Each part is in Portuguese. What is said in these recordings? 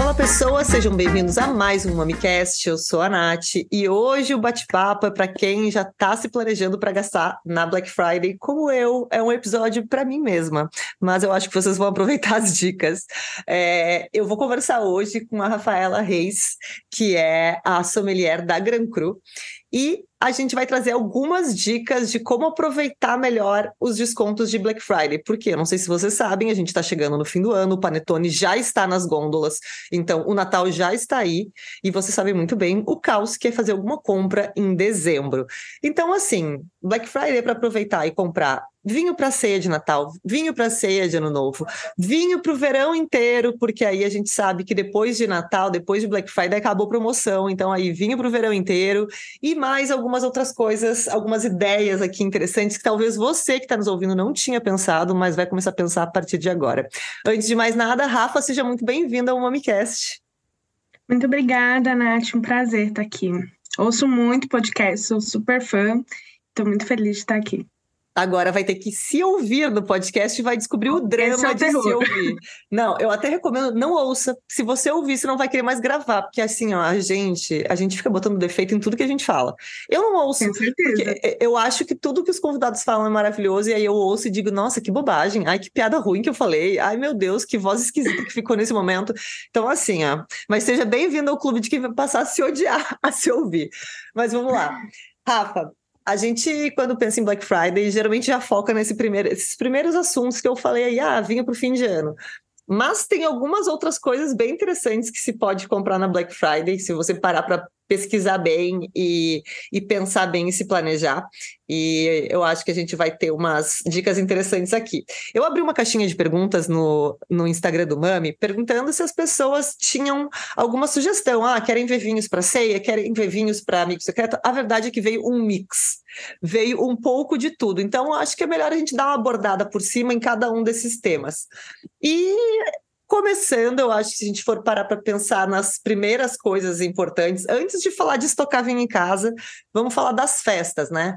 Olá, pessoas, sejam bem-vindos a mais um MamiCast. Eu sou a Nath e hoje o bate-papo é para quem já está se planejando para gastar na Black Friday, como eu. É um episódio para mim mesma, mas eu acho que vocês vão aproveitar as dicas. É, eu vou conversar hoje com a Rafaela Reis, que é a sommelier da Gran Cru. E a gente vai trazer algumas dicas de como aproveitar melhor os descontos de Black Friday. Porque eu não sei se vocês sabem, a gente está chegando no fim do ano, o Panetone já está nas gôndolas, então o Natal já está aí e você sabe muito bem o caos que é fazer alguma compra em dezembro. Então, assim, Black Friday é para aproveitar e comprar vinho para ceia de Natal, vinho para ceia de Ano Novo, vinho para o verão inteiro, porque aí a gente sabe que depois de Natal, depois de Black Friday, acabou promoção, então aí vinho para o verão inteiro e mais algumas outras coisas, algumas ideias aqui interessantes que talvez você que está nos ouvindo não tinha pensado, mas vai começar a pensar a partir de agora. Antes de mais nada, Rafa, seja muito bem-vinda ao MamiCast. Muito obrigada, Nath, um prazer estar aqui. Ouço muito podcast, sou super fã, estou muito feliz de estar aqui agora vai ter que se ouvir no podcast e vai descobrir o drama é de se ouvir. Não, eu até recomendo, não ouça. Se você ouvir, você não vai querer mais gravar, porque assim, ó, a gente, a gente fica botando defeito em tudo que a gente fala. Eu não ouço, porque eu acho que tudo que os convidados falam é maravilhoso, e aí eu ouço e digo, nossa, que bobagem, ai, que piada ruim que eu falei, ai, meu Deus, que voz esquisita que ficou nesse momento. Então, assim, ó, mas seja bem-vindo ao clube de quem vai passar a se odiar, a se ouvir. Mas vamos lá. Rafa, a gente, quando pensa em Black Friday, geralmente já foca nesse primeiro, esses primeiros assuntos que eu falei aí, ah, vinha para o fim de ano. Mas tem algumas outras coisas bem interessantes que se pode comprar na Black Friday, se você parar para pesquisar bem e, e pensar bem e se planejar. E eu acho que a gente vai ter umas dicas interessantes aqui. Eu abri uma caixinha de perguntas no, no Instagram do Mami, perguntando se as pessoas tinham alguma sugestão. Ah, querem ver vinhos para ceia, querem ver vinhos para amigo secreto. A verdade é que veio um mix, veio um pouco de tudo. Então, acho que é melhor a gente dar uma abordada por cima em cada um desses temas. E começando, eu acho que se a gente for parar para pensar nas primeiras coisas importantes, antes de falar de estocar vinho em casa, vamos falar das festas, né?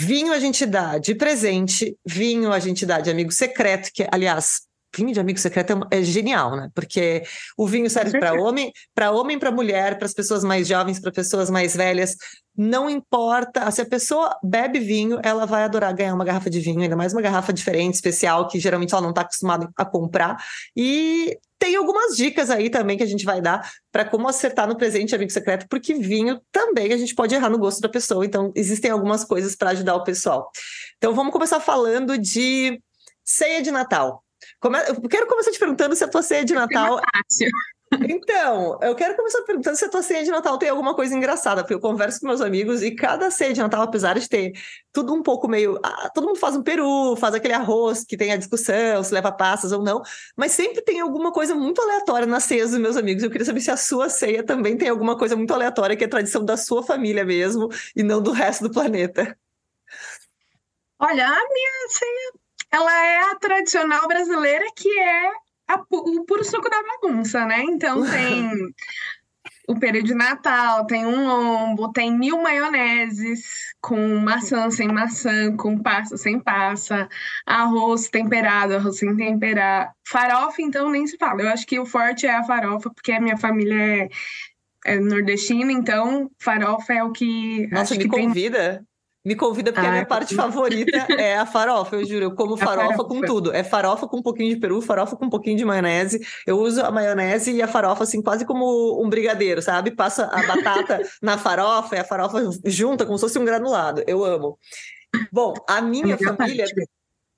Vinho a gente dá de presente, vinho a gente dá de amigo secreto, que, aliás, vinho de amigo secreto é, é genial, né? Porque o vinho serve para homem, para homem, para mulher, para as pessoas mais jovens, para pessoas mais velhas. Não importa, se a pessoa bebe vinho, ela vai adorar ganhar uma garrafa de vinho, ainda mais uma garrafa diferente, especial, que geralmente ela não está acostumada a comprar. E tem algumas dicas aí também que a gente vai dar para como acertar no presente amigo secreto, porque vinho também a gente pode errar no gosto da pessoa. Então, existem algumas coisas para ajudar o pessoal. Então, vamos começar falando de ceia de Natal. Come... Eu quero começar te perguntando se a tua ceia de Natal. Então, eu quero começar perguntando se a tua ceia de Natal tem alguma coisa engraçada, porque eu converso com meus amigos e cada ceia de Natal, apesar de ter tudo um pouco meio. Ah, todo mundo faz um peru, faz aquele arroz que tem a discussão, se leva passas ou não, mas sempre tem alguma coisa muito aleatória nas ceias dos meus amigos. Eu queria saber se a sua ceia também tem alguma coisa muito aleatória que é tradição da sua família mesmo e não do resto do planeta. Olha, a minha ceia ela é a tradicional brasileira que é a, o puro suco da bagunça, né? Então tem o período de Natal, tem um lombo, tem mil maioneses com maçã sem maçã, com passa sem passa, arroz temperado, arroz sem temperar. Farofa, então, nem se fala. Eu acho que o forte é a farofa, porque a minha família é, é nordestina, então farofa é o que. Nossa, me que convida. Tem... Me convida porque ah, a minha parte favorita é a farofa, eu juro. Eu como farofa, farofa, com tudo. É farofa com um pouquinho de peru, farofa com um pouquinho de maionese. Eu uso a maionese e a farofa assim quase como um brigadeiro, sabe? Passa a batata na farofa e a farofa junta como se fosse um granulado. Eu amo. Bom, a minha família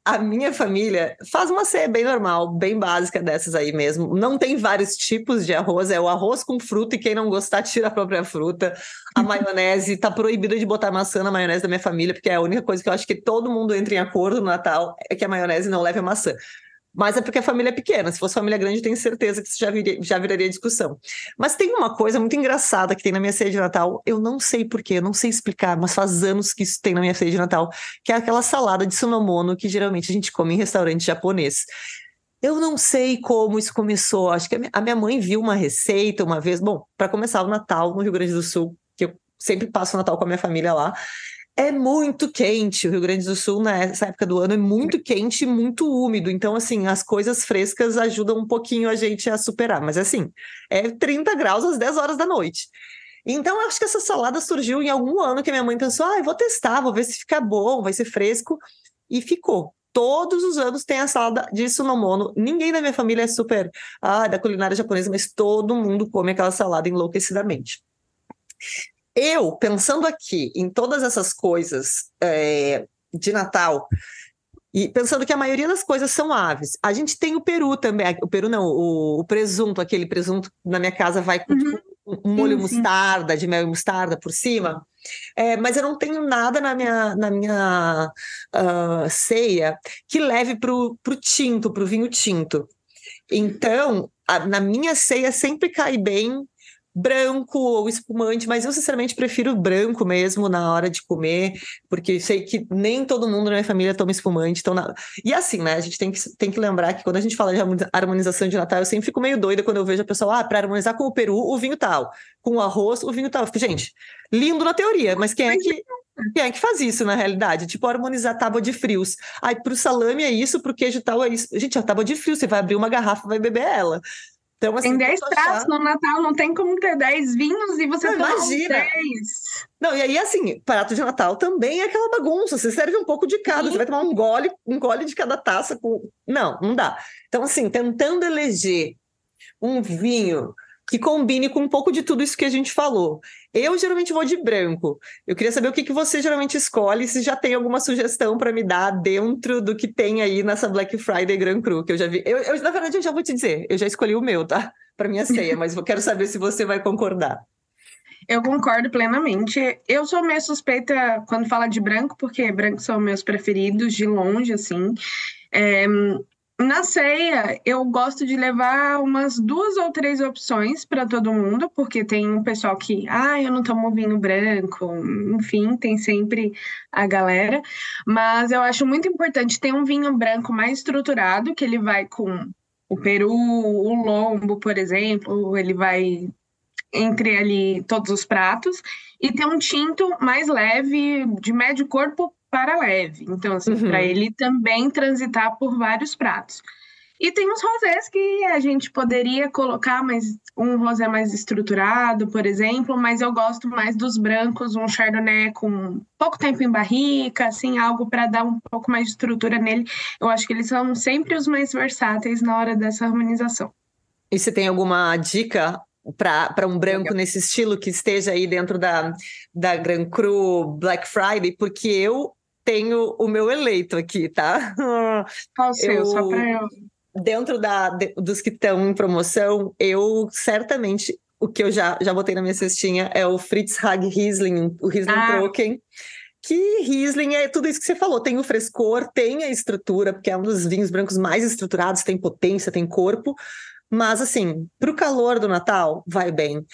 a minha família faz uma ceia bem normal, bem básica dessas aí mesmo. Não tem vários tipos de arroz, é o arroz com fruta e quem não gostar tira a própria fruta. A maionese tá proibida de botar maçã na maionese da minha família, porque é a única coisa que eu acho que todo mundo entra em acordo no Natal é que a maionese não leve a maçã. Mas é porque a família é pequena. Se fosse família grande, tenho certeza que isso já, viria, já viraria discussão. Mas tem uma coisa muito engraçada que tem na minha ceia de Natal. Eu não sei porquê, eu não sei explicar, mas faz anos que isso tem na minha ceia de Natal, que é aquela salada de sunomono que geralmente a gente come em restaurante japonês. Eu não sei como isso começou. Acho que a minha mãe viu uma receita uma vez. Bom, para começar o Natal no Rio Grande do Sul, que eu sempre passo o Natal com a minha família lá. É muito quente. O Rio Grande do Sul, nessa época do ano, é muito quente e muito úmido. Então, assim, as coisas frescas ajudam um pouquinho a gente a superar. Mas, assim, é 30 graus às 10 horas da noite. Então, eu acho que essa salada surgiu em algum ano que minha mãe pensou: ah, vou testar, vou ver se fica bom, vai ser fresco. E ficou. Todos os anos tem a salada de sunomono. Ninguém da minha família é super ah, da culinária japonesa, mas todo mundo come aquela salada enlouquecidamente. Eu, pensando aqui em todas essas coisas é, de Natal, e pensando que a maioria das coisas são aves. A gente tem o peru também. O peru não, o, o presunto, aquele presunto na minha casa vai com uhum. um molho sim, mostarda, sim. de mel e mostarda por cima. É, mas eu não tenho nada na minha, na minha uh, ceia que leve para o tinto, para o vinho tinto. Então, a, na minha ceia sempre cai bem branco ou espumante, mas eu sinceramente prefiro branco mesmo na hora de comer, porque sei que nem todo mundo na minha família toma espumante. Então na... E assim, né? A gente tem que, tem que lembrar que quando a gente fala de harmonização de Natal, eu sempre fico meio doida quando eu vejo a pessoa, ah, para harmonizar com o peru, o vinho tal, com o arroz, o vinho tal. Fico, gente, lindo na teoria, mas quem é que. Quem é que faz isso na realidade? Tipo, harmonizar tábua de frios. Aí, pro salame é isso, pro queijo tal é isso. Gente, a tábua de frios, você vai abrir uma garrafa vai beber ela. Então, assim, tem 10 pratos no Natal, não tem como ter 10 vinhos e você não, imagina. 10. Não, e aí, assim, prato de Natal também é aquela bagunça. Você serve um pouco de cada, Sim. você vai tomar um gole, um gole de cada taça. Com... Não, não dá. Então, assim, tentando eleger um vinho que combine com um pouco de tudo isso que a gente falou. Eu geralmente vou de branco. Eu queria saber o que, que você geralmente escolhe, se já tem alguma sugestão para me dar dentro do que tem aí nessa Black Friday Grand Cru, que eu já vi. Eu, eu, na verdade, eu já vou te dizer, eu já escolhi o meu, tá? Para minha ceia, mas eu quero saber se você vai concordar. Eu concordo plenamente. Eu sou meio suspeita quando fala de branco, porque branco são meus preferidos de longe, assim. É, na ceia, eu gosto de levar umas duas ou três opções para todo mundo, porque tem um pessoal que, ah, eu não tomo vinho branco, enfim, tem sempre a galera. Mas eu acho muito importante ter um vinho branco mais estruturado, que ele vai com o peru, o lombo, por exemplo, ele vai entre ali todos os pratos, e ter um tinto mais leve, de médio corpo para leve. Então, assim, uhum. para ele também transitar por vários pratos. E tem uns rosés que a gente poderia colocar, mas um rosé mais estruturado, por exemplo, mas eu gosto mais dos brancos, um chardonnay com pouco tempo em barrica, assim, algo para dar um pouco mais de estrutura nele. Eu acho que eles são sempre os mais versáteis na hora dessa harmonização. E você tem alguma dica para um branco nesse estilo que esteja aí dentro da, da Grand Cru Black Friday? Porque eu tenho o meu eleito aqui, tá? Qual o seu? Só para eu. Dentro da, de, dos que estão em promoção, eu certamente o que eu já, já botei na minha cestinha é o Fritz Hag Riesling, o Riesling ah. Trocken. Que Riesling é tudo isso que você falou, tem o frescor, tem a estrutura, porque é um dos vinhos brancos mais estruturados, tem potência, tem corpo, mas, assim, para o calor do Natal, vai bem.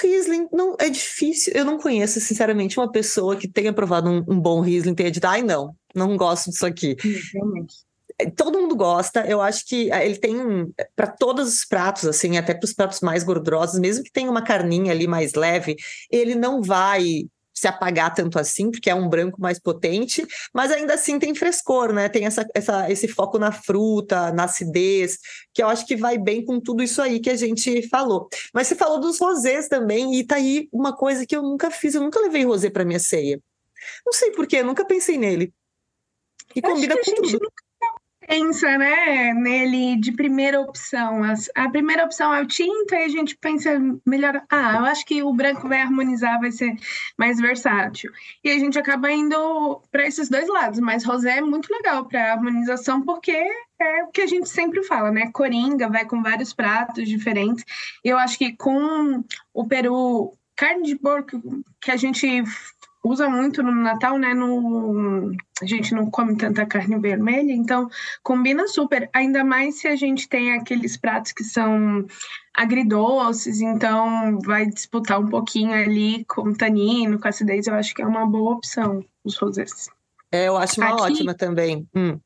Riesling não é difícil. Eu não conheço, sinceramente, uma pessoa que tenha provado um, um bom Riesling tenha dito, ai, não, não gosto disso aqui. Realmente. É, todo mundo gosta, eu acho que ah, ele tem para todos os pratos, assim, até para os pratos mais gordurosos, mesmo que tenha uma carninha ali mais leve, ele não vai se apagar tanto assim, porque é um branco mais potente, mas ainda assim tem frescor, né? Tem essa, essa, esse foco na fruta, na acidez, que eu acho que vai bem com tudo isso aí que a gente falou. Mas você falou dos rosés também, e tá aí uma coisa que eu nunca fiz, eu nunca levei rosé para minha ceia. Não sei porquê, nunca pensei nele. E combina com tudo. Nunca pensa, né, nele de primeira opção. A primeira opção é o tinto, aí a gente pensa melhor. Ah, eu acho que o branco vai harmonizar, vai ser mais versátil. E a gente acaba indo para esses dois lados. Mas rosé é muito legal para harmonização, porque é o que a gente sempre fala, né? Coringa vai com vários pratos diferentes. Eu acho que com o peru, carne de porco, que a gente usa muito no Natal, né? No, a gente não come tanta carne vermelha, então combina super. Ainda mais se a gente tem aqueles pratos que são agridoces, então vai disputar um pouquinho ali com tanino, com acidez. Eu acho que é uma boa opção os rosés. É, eu acho uma Aqui, ótima também. Hum.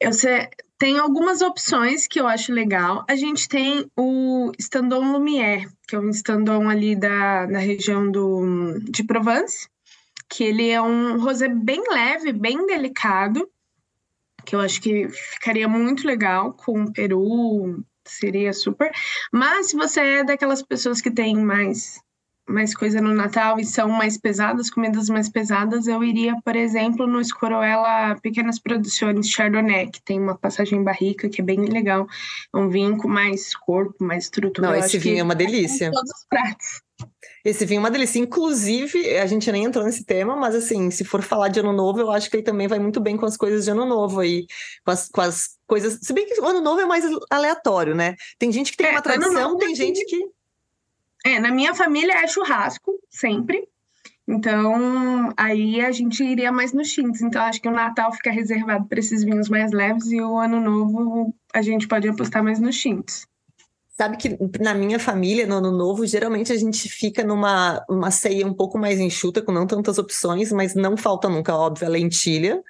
Eu sei, tem algumas opções que eu acho legal. A gente tem o Standon Lumière, que é um Standon ali da, da região do, de Provence que ele é um rosé bem leve, bem delicado, que eu acho que ficaria muito legal com peru, seria super. Mas se você é daquelas pessoas que tem mais mais coisa no Natal e são mais pesadas, comidas mais pesadas, eu iria, por exemplo, no Escoroela Pequenas Produções Chardonnay, que tem uma passagem barrica que é bem legal. É um vinho com mais corpo, mais estrutura. Não, esse vinho é uma delícia. Todos os pratos. Esse vinho é uma delícia. Inclusive, a gente nem entrou nesse tema, mas assim, se for falar de ano novo, eu acho que ele também vai muito bem com as coisas de ano novo aí. Com as, com as coisas. Se bem que o ano novo é mais aleatório, né? Tem gente que tem é, uma tradição, tem gente que. É, na minha família é churrasco, sempre. Então, aí a gente iria mais nos tintos. Então, acho que o Natal fica reservado para esses vinhos mais leves e o Ano Novo a gente pode apostar mais nos tintos. Sabe que na minha família, no ano novo, geralmente a gente fica numa uma ceia um pouco mais enxuta, com não tantas opções, mas não falta nunca, óbvio, a lentilha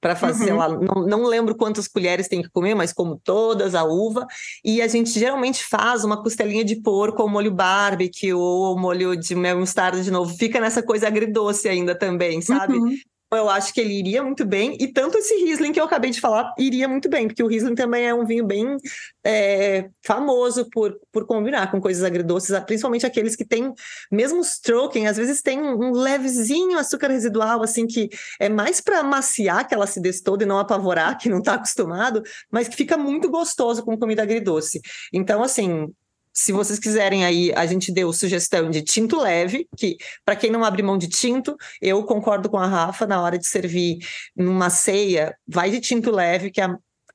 para fazer uhum. lá. Não, não lembro quantas colheres tem que comer, mas como todas, a uva. E a gente geralmente faz uma costelinha de porco ou molho barbecue ou molho de mel mostarda de novo. Fica nessa coisa agridoce ainda também, sabe? Uhum eu acho que ele iria muito bem, e tanto esse Riesling que eu acabei de falar iria muito bem, porque o Riesling também é um vinho bem é, famoso por, por combinar com coisas agridoces, principalmente aqueles que têm, mesmo os Stroken, às vezes tem um, um levezinho açúcar residual, assim, que é mais para maciar aquela acidez toda e não apavorar, que não está acostumado, mas que fica muito gostoso com comida agridoce. Então, assim, se vocês quiserem aí, a gente deu sugestão de tinto leve, que para quem não abre mão de tinto, eu concordo com a Rafa, na hora de servir numa ceia, vai de tinto leve, que é,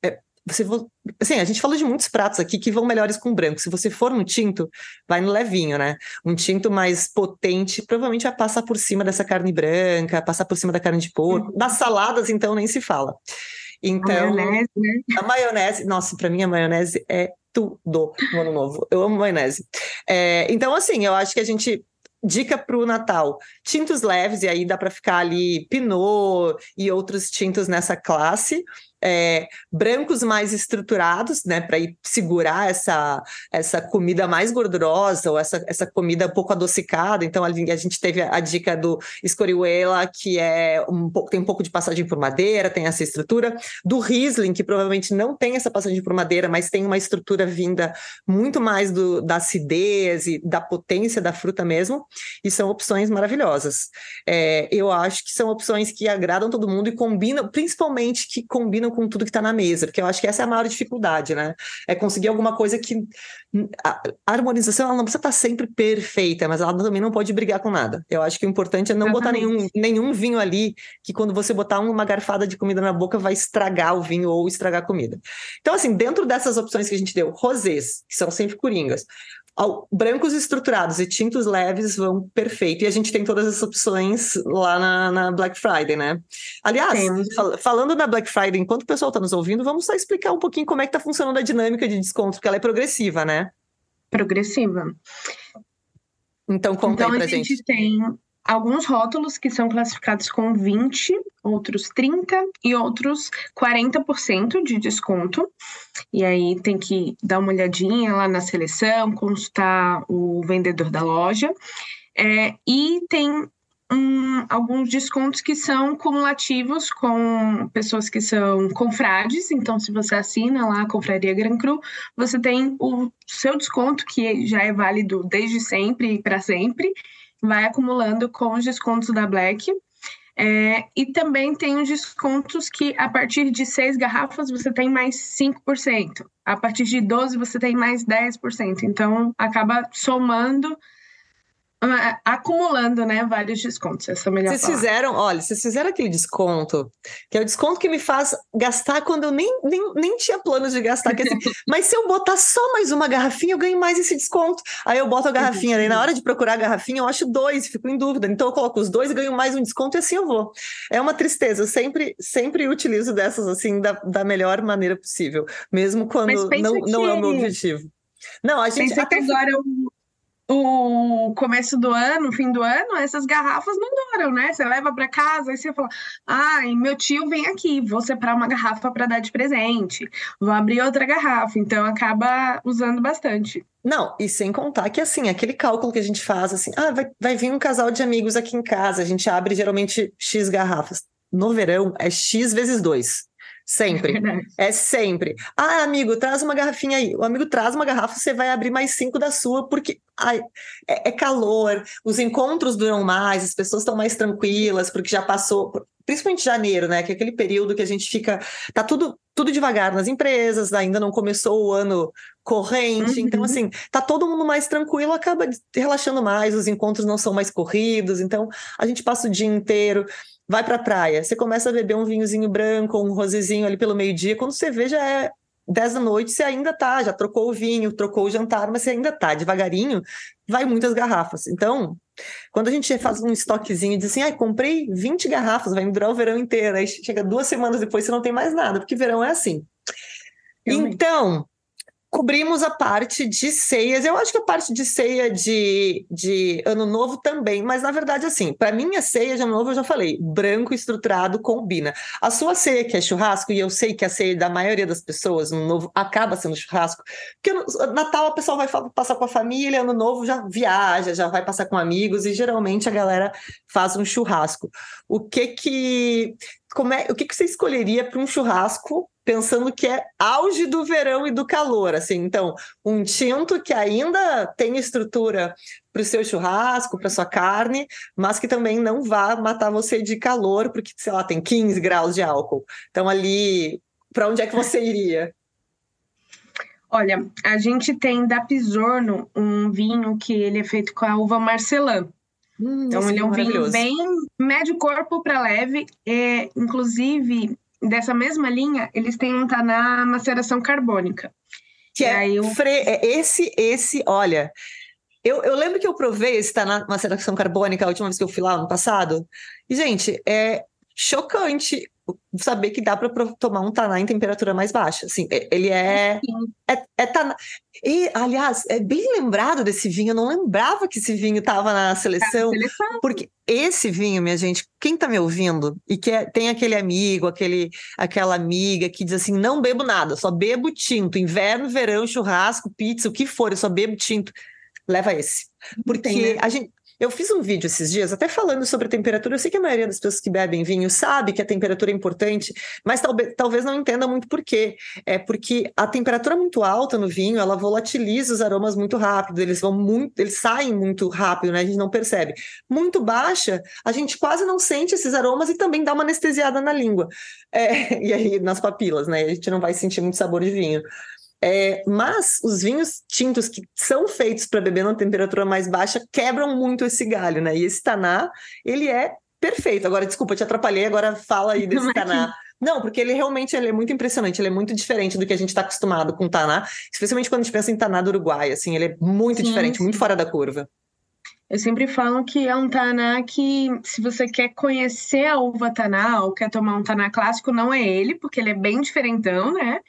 é você assim, a gente falou de muitos pratos aqui que vão melhores com branco. Se você for no tinto, vai no levinho, né? Um tinto mais potente, provavelmente vai passar por cima dessa carne branca, passar por cima da carne de porco. Uhum. Das saladas, então, nem se fala. Então, a maionese, né? a maionese, nossa, para mim a maionese é tudo no ano novo. Eu amo maionese. É, então, assim, eu acho que a gente dica para o Natal: tintos leves, e aí dá para ficar ali Pinot e outros tintos nessa classe é, brancos mais estruturados, né, para segurar essa, essa comida mais gordurosa ou essa, essa comida pouco adocicada. Então, a, a gente teve a, dica do Escorihuela, que é um tem um pouco de passagem por madeira, tem essa estrutura. Do Riesling, que provavelmente não tem essa passagem por madeira, mas tem uma estrutura vinda muito mais do, da acidez e da potência da fruta mesmo. E são opções maravilhosas. É, eu acho que são opções que agradam todo mundo e combinam, principalmente que combinam com tudo que está na mesa, porque eu acho que essa é a maior dificuldade, né? É conseguir alguma coisa que. A harmonização ela não precisa estar tá sempre perfeita, mas ela também não pode brigar com nada. Eu acho que o importante é não Exatamente. botar nenhum, nenhum vinho ali que, quando você botar uma garfada de comida na boca, vai estragar o vinho ou estragar a comida. Então, assim, dentro dessas opções que a gente deu, rosés, que são sempre coringas, brancos estruturados e tintos leves vão perfeito. E a gente tem todas as opções lá na, na Black Friday, né? Aliás, fal falando na Black Friday, enquanto o pessoal está nos ouvindo, vamos só explicar um pouquinho como é que está funcionando a dinâmica de desconto, porque ela é progressiva, né? Progressiva. Então, conta então, aí pra a gente. gente tem alguns rótulos que são classificados com 20, outros 30 e outros 40% de desconto. E aí tem que dar uma olhadinha lá na seleção, consultar o vendedor da loja. É, e tem um, alguns descontos que são cumulativos com pessoas que são confrades. Então, se você assina lá a Confraria Gran Cru, você tem o seu desconto, que já é válido desde sempre e para sempre vai acumulando com os descontos da Black. É, e também tem os descontos que a partir de seis garrafas você tem mais 5%. A partir de 12 você tem mais 10%. Então acaba somando acumulando, né, vários descontos. Essa é a melhor Vocês palavra. fizeram, olha, vocês fizeram aquele desconto, que é o desconto que me faz gastar quando eu nem, nem, nem tinha planos de gastar. Que assim, mas se eu botar só mais uma garrafinha, eu ganho mais esse desconto. Aí eu boto a garrafinha, aí na hora de procurar a garrafinha, eu acho dois, fico em dúvida. Então eu coloco os dois, ganho mais um desconto e assim eu vou. É uma tristeza, eu sempre, sempre utilizo dessas assim da, da melhor maneira possível, mesmo quando não, que... não é o meu objetivo. Não, a gente. Pensa até... que agora o o começo do ano, fim do ano, essas garrafas não duram, né? Você leva para casa e você fala: ai, meu tio vem aqui, vou separar uma garrafa para dar de presente, vou abrir outra garrafa. Então acaba usando bastante. Não, e sem contar que, assim, aquele cálculo que a gente faz, assim, ah, vai, vai vir um casal de amigos aqui em casa, a gente abre geralmente X garrafas. No verão é X vezes dois. Sempre. É, é sempre. Ah, amigo, traz uma garrafinha aí. O amigo traz uma garrafa, você vai abrir mais cinco da sua, porque ai, é, é calor, os encontros duram mais, as pessoas estão mais tranquilas, porque já passou, principalmente janeiro, né? Que é aquele período que a gente fica. Tá tudo, tudo devagar nas empresas, ainda não começou o ano corrente. Então, uhum. Então, assim, tá todo mundo mais tranquilo, acaba relaxando mais, os encontros não são mais corridos, então a gente passa o dia inteiro vai para a praia, você começa a beber um vinhozinho branco, um rosezinho ali pelo meio-dia, quando você vê já é 10 da noite, você ainda tá, já trocou o vinho, trocou o jantar, mas você ainda tá, devagarinho, vai muitas garrafas. Então, quando a gente faz um estoquezinho e diz assim, ah, comprei 20 garrafas, vai durar o verão inteiro, aí chega duas semanas depois você não tem mais nada, porque verão é assim. Então, cobrimos a parte de ceias. Eu acho que a parte de ceia de, de ano novo também, mas na verdade, assim, para mim a ceia de ano novo eu já falei, branco estruturado combina. A sua ceia que é churrasco, e eu sei que a ceia da maioria das pessoas no novo acaba sendo churrasco, porque no Natal a pessoa vai passar com a família, ano novo já viaja, já vai passar com amigos, e geralmente a galera faz um churrasco. O que que. Como é, o que, que você escolheria para um churrasco pensando que é auge do verão e do calor, assim. Então, um tinto que ainda tem estrutura para o seu churrasco, para sua carne, mas que também não vá matar você de calor, porque, sei lá, tem 15 graus de álcool. Então, ali, para onde é que você iria? Olha, a gente tem da Pisorno um vinho que ele é feito com a uva Marcelã. Hum, então, ele é um vinho bem médio corpo para leve. É, inclusive, dessa mesma linha, eles têm um taná maceração carbônica. Que é, eu... fre... É esse, esse, olha, eu, eu lembro que eu provei esse taná maceração carbônica a última vez que eu fui lá, no passado, e, gente, é chocante saber que dá para tomar um taná em temperatura mais baixa. Assim, ele é, é, é taná. E, aliás, é bem lembrado desse vinho. Eu não lembrava que esse vinho estava na seleção, seleção, porque esse vinho, minha gente, quem está me ouvindo e que é, tem aquele amigo, aquele, aquela amiga que diz assim: não bebo nada, só bebo tinto. Inverno, verão, churrasco, pizza, o que for, eu só bebo tinto. Leva esse. Porque né? a gente eu fiz um vídeo esses dias até falando sobre a temperatura. Eu sei que a maioria das pessoas que bebem vinho sabe que a temperatura é importante, mas talvez, talvez não entenda muito por quê. É porque a temperatura muito alta no vinho, ela volatiliza os aromas muito rápido, eles vão muito, eles saem muito rápido, né? A gente não percebe. Muito baixa, a gente quase não sente esses aromas e também dá uma anestesiada na língua. É, e aí nas papilas, né? A gente não vai sentir muito sabor de vinho. É, mas os vinhos tintos que são feitos para beber numa temperatura mais baixa quebram muito esse galho, né? E esse taná, ele é perfeito. Agora, desculpa, te atrapalhei, agora fala aí desse taná. Não, porque ele realmente ele é muito impressionante, ele é muito diferente do que a gente está acostumado com taná, especialmente quando a gente pensa em taná do Uruguai, assim, ele é muito sim, diferente, sim. muito fora da curva. Eu sempre falo que é um taná que, se você quer conhecer a uva taná ou quer tomar um taná clássico, não é ele, porque ele é bem diferentão, né?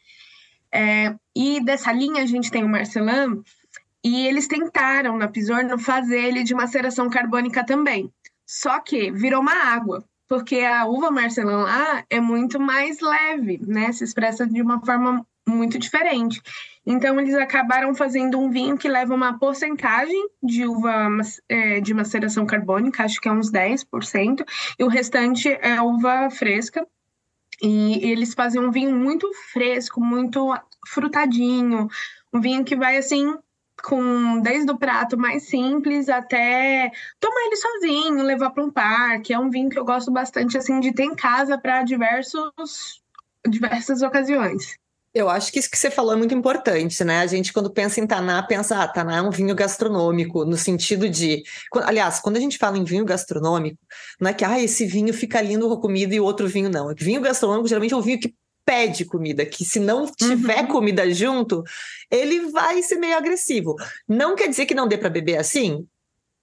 É, e dessa linha a gente tem o Marcelan, e eles tentaram na Pisorno fazer ele de maceração carbônica também. Só que virou uma água, porque a uva Marcelan lá é muito mais leve, né? Se expressa de uma forma muito diferente. Então, eles acabaram fazendo um vinho que leva uma porcentagem de uva é, de maceração carbônica, acho que é uns 10%, e o restante é uva fresca. E eles fazem um vinho muito fresco, muito frutadinho, um vinho que vai assim com desde o prato mais simples até tomar ele sozinho, levar para um parque. É um vinho que eu gosto bastante assim de ter em casa para diversos diversas ocasiões. Eu acho que isso que você falou é muito importante, né? A gente, quando pensa em Taná, pensa, ah, Taná é um vinho gastronômico, no sentido de. Aliás, quando a gente fala em vinho gastronômico, não é que ah, esse vinho fica lindo com a comida e o outro vinho não. Vinho gastronômico geralmente é um vinho que pede comida, que se não tiver uhum. comida junto, ele vai ser meio agressivo. Não quer dizer que não dê para beber assim,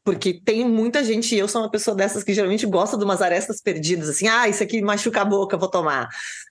porque tem muita gente, e eu sou uma pessoa dessas que geralmente gosta de umas arestas perdidas, assim, ah, isso aqui machuca a boca, vou tomar.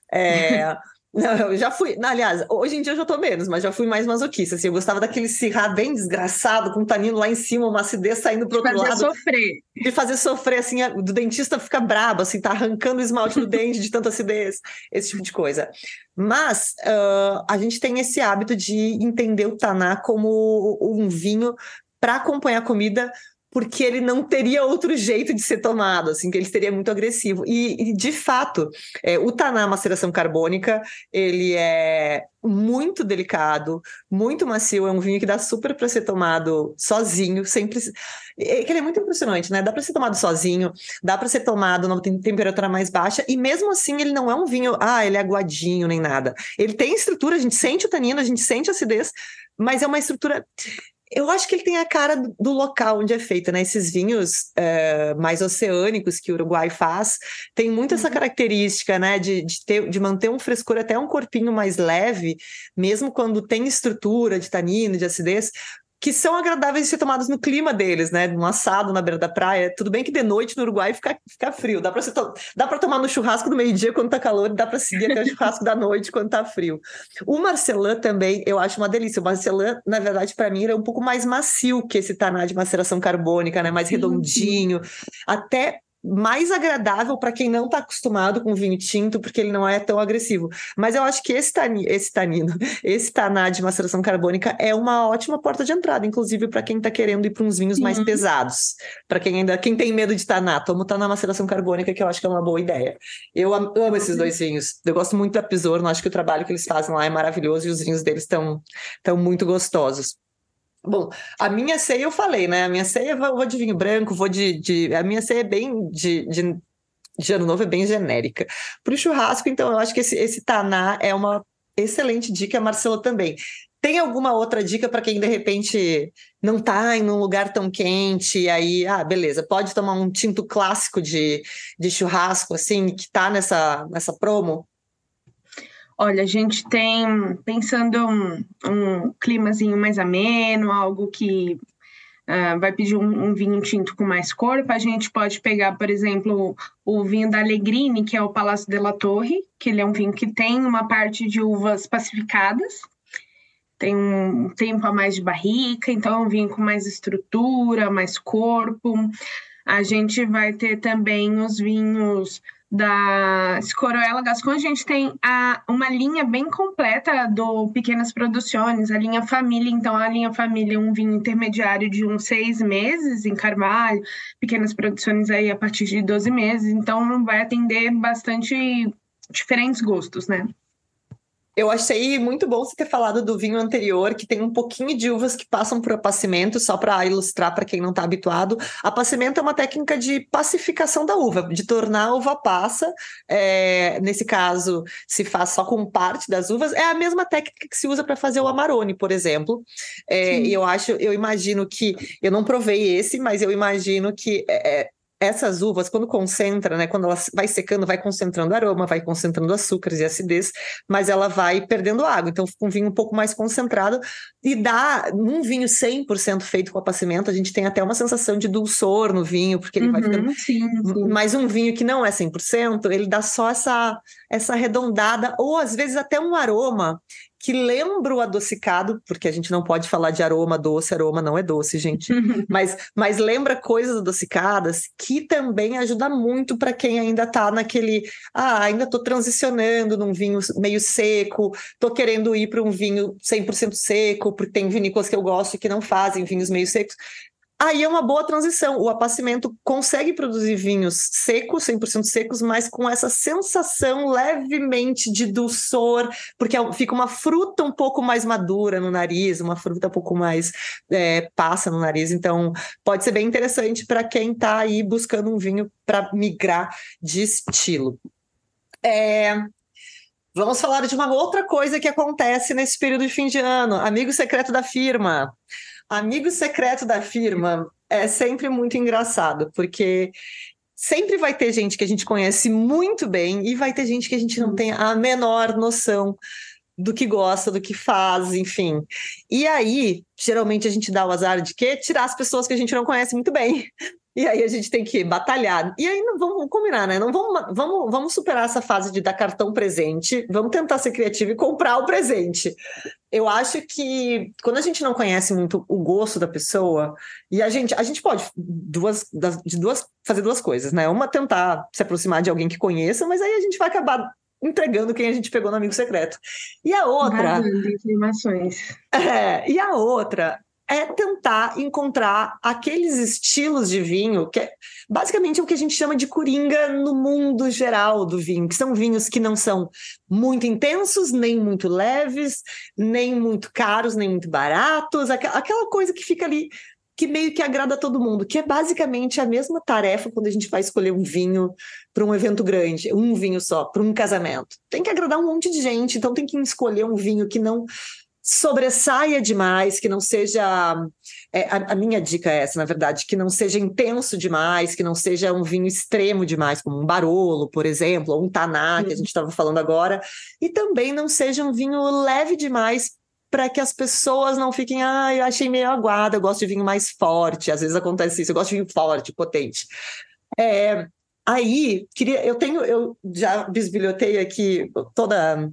É. Não, eu já fui. Aliás, hoje em dia eu já tô menos, mas já fui mais masoquista. Assim, eu gostava daquele cirrar bem desgraçado, com o tanino lá em cima, uma acidez saindo pro outro lado. De fazer sofrer. De fazer sofrer, assim, do dentista fica brabo, assim, tá arrancando o esmalte do dente de tanta acidez, esse tipo de coisa. Mas uh, a gente tem esse hábito de entender o taná como um vinho para acompanhar a comida porque ele não teria outro jeito de ser tomado, assim, que ele seria muito agressivo. E, e de fato, é, o taná maceração carbônica, ele é muito delicado, muito macio, é um vinho que dá super para ser tomado sozinho, sempre é, ele é muito impressionante, né? Dá para ser tomado sozinho, dá para ser tomado numa temperatura mais baixa e mesmo assim ele não é um vinho, ah, ele é aguadinho nem nada. Ele tem estrutura, a gente sente o tanino, a gente sente a acidez, mas é uma estrutura eu acho que ele tem a cara do local onde é feito, né? Esses vinhos é, mais oceânicos que o Uruguai faz, tem muito essa uhum. característica, né? De, de, ter, de manter um frescor até um corpinho mais leve, mesmo quando tem estrutura de tanino, de acidez, que são agradáveis de ser tomados no clima deles, né? Um assado na beira da praia. Tudo bem que de noite no Uruguai fica, fica frio. Dá para to... dá para tomar no churrasco do meio-dia quando tá calor, e dá para seguir até o churrasco da noite quando tá frio. O Marcelin também, eu acho uma delícia. O Marcelin, na verdade, para mim, ele é um pouco mais macio que esse taná de maceração carbônica, né? Mais redondinho. Até mais agradável para quem não está acostumado com vinho tinto, porque ele não é tão agressivo. Mas eu acho que esse, tani, esse tanino, esse taná de maceração carbônica é uma ótima porta de entrada, inclusive para quem está querendo ir para uns vinhos Sim. mais pesados. Para quem ainda quem tem medo de taná, toma taná maceração carbônica, que eu acho que é uma boa ideia. Eu amo esses dois vinhos. Eu gosto muito da Pisorno, acho que o trabalho que eles fazem lá é maravilhoso e os vinhos deles estão tão muito gostosos. Bom, a minha ceia eu falei, né? A minha ceia eu vou de vinho branco, vou de. de a minha ceia é bem de, de, de ano novo, é bem genérica. Para o churrasco, então, eu acho que esse, esse taná é uma excelente dica, Marcelo também. Tem alguma outra dica para quem de repente não está em um lugar tão quente e aí, ah, beleza, pode tomar um tinto clássico de, de churrasco, assim, que está nessa, nessa promo? Olha, a gente tem, pensando um, um climazinho mais ameno, algo que uh, vai pedir um, um, vinho tinto com mais corpo, a gente pode pegar, por exemplo, o vinho da Allegrini, que é o Palácio de la Torre, que ele é um vinho que tem uma parte de uvas pacificadas, tem um tempo a mais de barrica, então é um vinho com mais estrutura, mais corpo. A gente vai ter também os vinhos da Scoroella Gascon, a gente tem a, uma linha bem completa do Pequenas Produções, a linha Família. Então, a linha Família é um vinho intermediário de uns seis meses em Carvalho, Pequenas Produções aí a partir de 12 meses. Então, vai atender bastante diferentes gostos, né? Eu achei muito bom você ter falado do vinho anterior, que tem um pouquinho de uvas que passam por apacimento, só para ilustrar para quem não está habituado. Apacimento é uma técnica de pacificação da uva, de tornar a uva passa. É, nesse caso, se faz só com parte das uvas. É a mesma técnica que se usa para fazer o Amarone, por exemplo. É, e eu acho, eu imagino que eu não provei esse, mas eu imagino que é, é essas uvas, quando concentra, né, quando ela vai secando, vai concentrando aroma, vai concentrando açúcares e acidez, mas ela vai perdendo água. Então fica um vinho um pouco mais concentrado e dá, num vinho 100% feito com apacimento, a gente tem até uma sensação de dulçor no vinho, porque ele uhum, vai ficando. Sim, sim. Mas um vinho que não é 100%, ele dá só essa, essa arredondada, ou às vezes até um aroma que lembra o adocicado, porque a gente não pode falar de aroma doce, aroma não é doce, gente, mas, mas lembra coisas adocicadas que também ajuda muito para quem ainda está naquele, ah, ainda estou transicionando num vinho meio seco, estou querendo ir para um vinho 100% seco, porque tem vinícolas que eu gosto que não fazem vinhos meio secos. Aí é uma boa transição. O apacimento consegue produzir vinhos secos, 100% secos, mas com essa sensação levemente de dulçor, porque é fica uma fruta um pouco mais madura no nariz, uma fruta um pouco mais é, passa no nariz. Então, pode ser bem interessante para quem está aí buscando um vinho para migrar de estilo. É, Vamos falar de uma outra coisa que acontece nesse período de fim de ano. Amigo secreto da firma. Amigo secreto da firma é sempre muito engraçado, porque sempre vai ter gente que a gente conhece muito bem e vai ter gente que a gente não tem a menor noção do que gosta, do que faz, enfim. E aí, geralmente a gente dá o azar de quê? Tirar as pessoas que a gente não conhece muito bem E aí a gente tem que batalhar. E aí não vamos combinar, né? Não vamos, vamos, vamos superar essa fase de dar cartão presente, vamos tentar ser criativo e comprar o presente. Eu acho que quando a gente não conhece muito o gosto da pessoa, e a gente, a gente pode duas, de duas, fazer duas coisas, né? Uma tentar se aproximar de alguém que conheça, mas aí a gente vai acabar entregando quem a gente pegou no amigo secreto. E a outra. informações. É, e a outra é tentar encontrar aqueles estilos de vinho que é basicamente o que a gente chama de coringa no mundo geral do vinho, que são vinhos que não são muito intensos, nem muito leves, nem muito caros, nem muito baratos, aquela coisa que fica ali que meio que agrada a todo mundo, que é basicamente a mesma tarefa quando a gente vai escolher um vinho para um evento grande, um vinho só, para um casamento. Tem que agradar um monte de gente, então tem que escolher um vinho que não sobressaia demais, que não seja. É, a, a, minha dica é essa, na verdade, que não seja intenso demais, que não seja um vinho extremo demais, como um Barolo, por exemplo, ou um Taná, que a gente estava falando agora, e também não seja um vinho leve demais para que as pessoas não fiquem, ah, eu achei meio aguada, eu gosto de vinho mais forte. Às vezes acontece isso, eu gosto de vinho forte, potente. É, aí, queria, eu tenho, eu já bisbilhotei aqui toda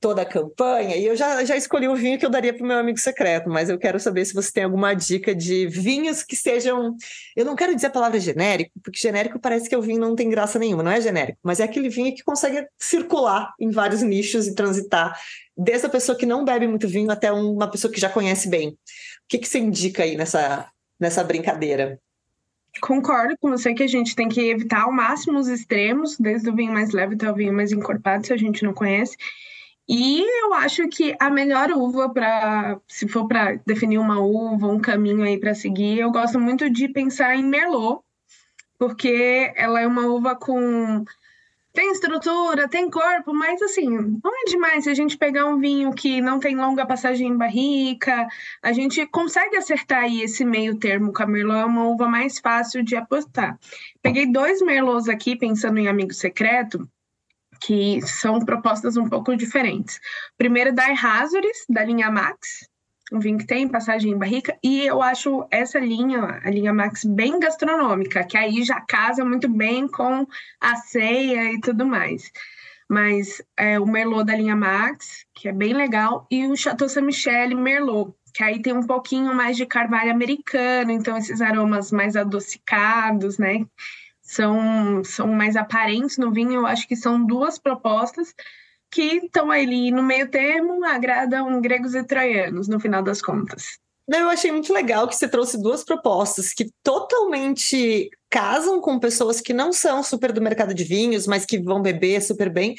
toda a campanha, e eu já, já escolhi o vinho que eu daria para o meu amigo secreto, mas eu quero saber se você tem alguma dica de vinhos que sejam. Eu não quero dizer a palavra genérico, porque genérico parece que o vinho não tem graça nenhuma, não é genérico, mas é aquele vinho que consegue circular em vários nichos e transitar, desde a pessoa que não bebe muito vinho até uma pessoa que já conhece bem. O que, que você indica aí nessa, nessa brincadeira? Concordo com você que a gente tem que evitar ao máximo os extremos, desde o vinho mais leve até o vinho mais encorpado, se a gente não conhece. E eu acho que a melhor uva para, se for para definir uma uva, um caminho aí para seguir, eu gosto muito de pensar em Merlot, porque ela é uma uva com tem estrutura, tem corpo, mas assim, não é demais se a gente pegar um vinho que não tem longa passagem em barrica, a gente consegue acertar aí esse meio termo com a Merlot, é uma uva mais fácil de apostar. Peguei dois Merlots aqui, pensando em amigo secreto, que são propostas um pouco diferentes. Primeiro, da Errázuriz, da linha Max, um vinho que tem passagem em barrica, e eu acho essa linha, a linha Max, bem gastronômica, que aí já casa muito bem com a ceia e tudo mais. Mas é, o Merlot da linha Max, que é bem legal, e o Chateau Saint-Michel Merlot, que aí tem um pouquinho mais de carvalho americano, então esses aromas mais adocicados, né? São, são mais aparentes no vinho. Eu acho que são duas propostas que estão ali no meio termo, agradam gregos e troianos, no final das contas. Eu achei muito legal que você trouxe duas propostas que totalmente casam com pessoas que não são super do mercado de vinhos, mas que vão beber super bem,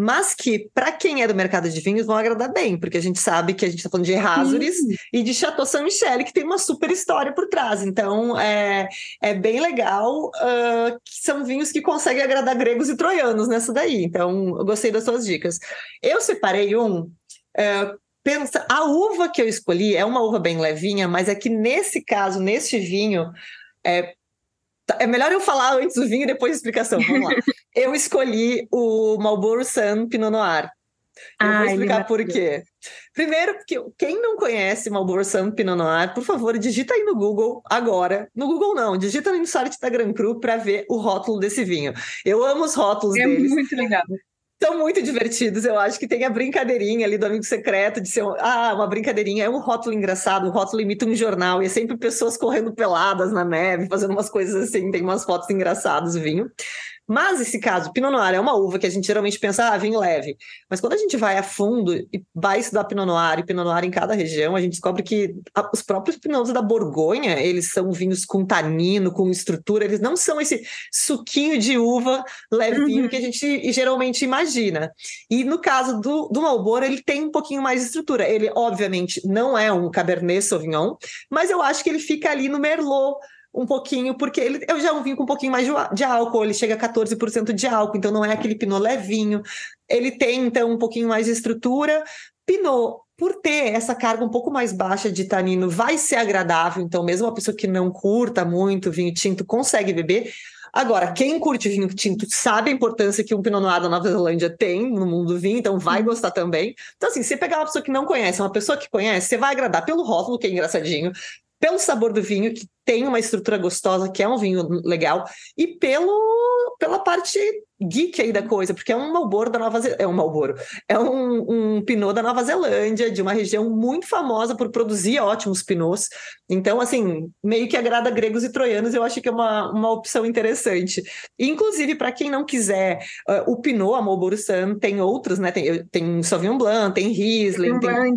mas que, para quem é do mercado de vinhos, vão agradar bem, porque a gente sabe que a gente está falando de Errázuriz e de Chateau Saint-Michel, que tem uma super história por trás. Então, é, é bem legal uh, são vinhos que conseguem agradar gregos e troianos nessa daí. Então, eu gostei das suas dicas. Eu separei um. Uh, pensa, a uva que eu escolhi é uma uva bem levinha, mas é que nesse caso, neste vinho, é, é melhor eu falar antes do vinho e depois a explicação. Vamos lá. eu escolhi o Marlborough Sun Pinot Noir. Eu Ai, vou explicar por quê. Primeiro, porque quem não conhece Marlborough Sun Pinot Noir, por favor, digita aí no Google agora. No Google não, digita no site da Gran Cru para ver o rótulo desse vinho. Eu amo os rótulos é deles. É muito legal são muito divertidos. Eu acho que tem a brincadeirinha ali do amigo secreto de ser um, ah, uma brincadeirinha. É um rótulo engraçado, o rótulo imita um jornal e é sempre pessoas correndo peladas na neve, fazendo umas coisas assim. Tem umas fotos engraçadas, vinho. Mas esse caso, Pinot Noir é uma uva que a gente geralmente pensa, ah, vinho leve. Mas quando a gente vai a fundo e vai estudar Pinot Noir e Pinot Noir em cada região, a gente descobre que os próprios Pinots da Borgonha, eles são vinhos com tanino, com estrutura, eles não são esse suquinho de uva levinho uhum. que a gente geralmente imagina. E no caso do, do Malboro, ele tem um pouquinho mais de estrutura. Ele, obviamente, não é um Cabernet Sauvignon, mas eu acho que ele fica ali no Merlot, um pouquinho, porque ele, eu já um vinho com um pouquinho mais de, álcool, ele chega a 14% de álcool, então não é aquele pinot levinho. Ele tem, então, um pouquinho mais de estrutura. Pinot, por ter essa carga um pouco mais baixa de tanino, vai ser agradável, então mesmo uma pessoa que não curta muito vinho tinto consegue beber. Agora, quem curte vinho tinto sabe a importância que um Pinot Noir da Nova Zelândia tem no mundo do vinho, então vai gostar também. Então, assim, se pegar uma pessoa que não conhece, uma pessoa que conhece, você vai agradar pelo rótulo, que é engraçadinho, pelo sabor do vinho, que tem uma estrutura gostosa, que é um vinho legal, e pelo, pela parte geek aí da coisa, porque é um Malboro da Nova Zelândia, é um Malboro, é um, um Pinot da Nova Zelândia, de uma região muito famosa por produzir ótimos Pinots. Então, assim, meio que agrada gregos e troianos, eu acho que é uma, uma opção interessante. Inclusive, para quem não quiser, uh, o Pinot, a Marlboro Sun, tem outros, né? Tem, tem Sauvignon Blanc, tem Riesling, tem... tem...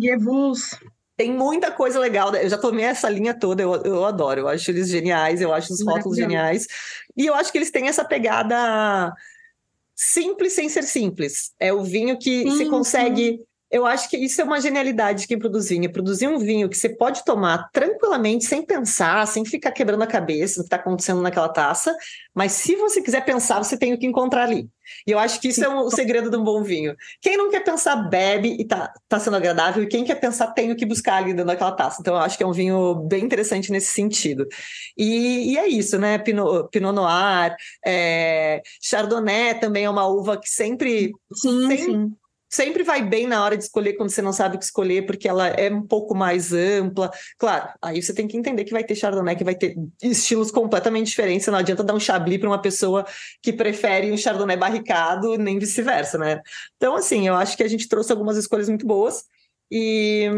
Tem muita coisa legal. Eu já tomei essa linha toda, eu, eu adoro. Eu acho eles geniais, eu acho os rótulos geniais. E eu acho que eles têm essa pegada simples sem ser simples. É o vinho que sim, você consegue. Sim. Eu acho que isso é uma genialidade de quem produz vinho. É produzir um vinho que você pode tomar tranquilamente, sem pensar, sem ficar quebrando a cabeça do que está acontecendo naquela taça. Mas se você quiser pensar, você tem o que encontrar ali. E eu acho que isso é o segredo de um bom vinho. Quem não quer pensar, bebe e tá, tá sendo agradável. E quem quer pensar, tem o que buscar ali dentro daquela taça. Então, eu acho que é um vinho bem interessante nesse sentido. E, e é isso, né? Pinot, Pinot Noir, é, Chardonnay também é uma uva que sempre... Sim, sempre, sim sempre vai bem na hora de escolher quando você não sabe o que escolher, porque ela é um pouco mais ampla. Claro, aí você tem que entender que vai ter Chardonnay, que vai ter estilos completamente diferentes. Não adianta dar um Chablis para uma pessoa que prefere um Chardonnay barricado, nem vice-versa, né? Então, assim, eu acho que a gente trouxe algumas escolhas muito boas e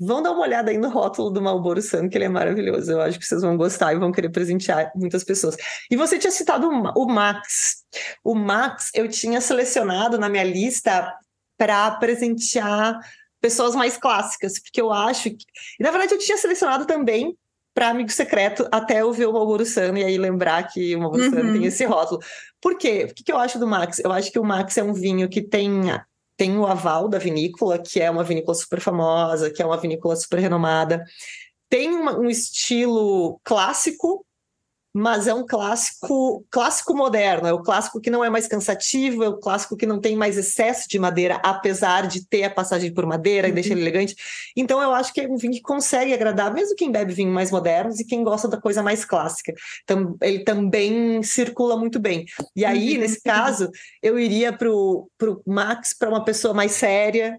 vão dar uma olhada aí no rótulo do Marlboro Sun, que ele é maravilhoso. Eu acho que vocês vão gostar e vão querer presentear muitas pessoas. E você tinha citado o Max. O Max eu tinha selecionado na minha lista para presentear pessoas mais clássicas, porque eu acho que. E, na verdade, eu tinha selecionado também para amigo secreto até eu ver o Malboro Sun e aí lembrar que o Sun uhum. tem esse rótulo. Por quê? O que, que eu acho do Max? Eu acho que o Max é um vinho que tem tem o aval da vinícola, que é uma vinícola super famosa, que é uma vinícola super renomada. Tem uma, um estilo clássico, mas é um clássico clássico moderno, é o clássico que não é mais cansativo, é o clássico que não tem mais excesso de madeira, apesar de ter a passagem por madeira, uhum. e deixa ele elegante. Então eu acho que é um vinho que consegue agradar mesmo quem bebe vinho mais modernos e quem gosta da coisa mais clássica. Então ele também circula muito bem. E aí, uhum. nesse caso, eu iria para o Max para uma pessoa mais séria,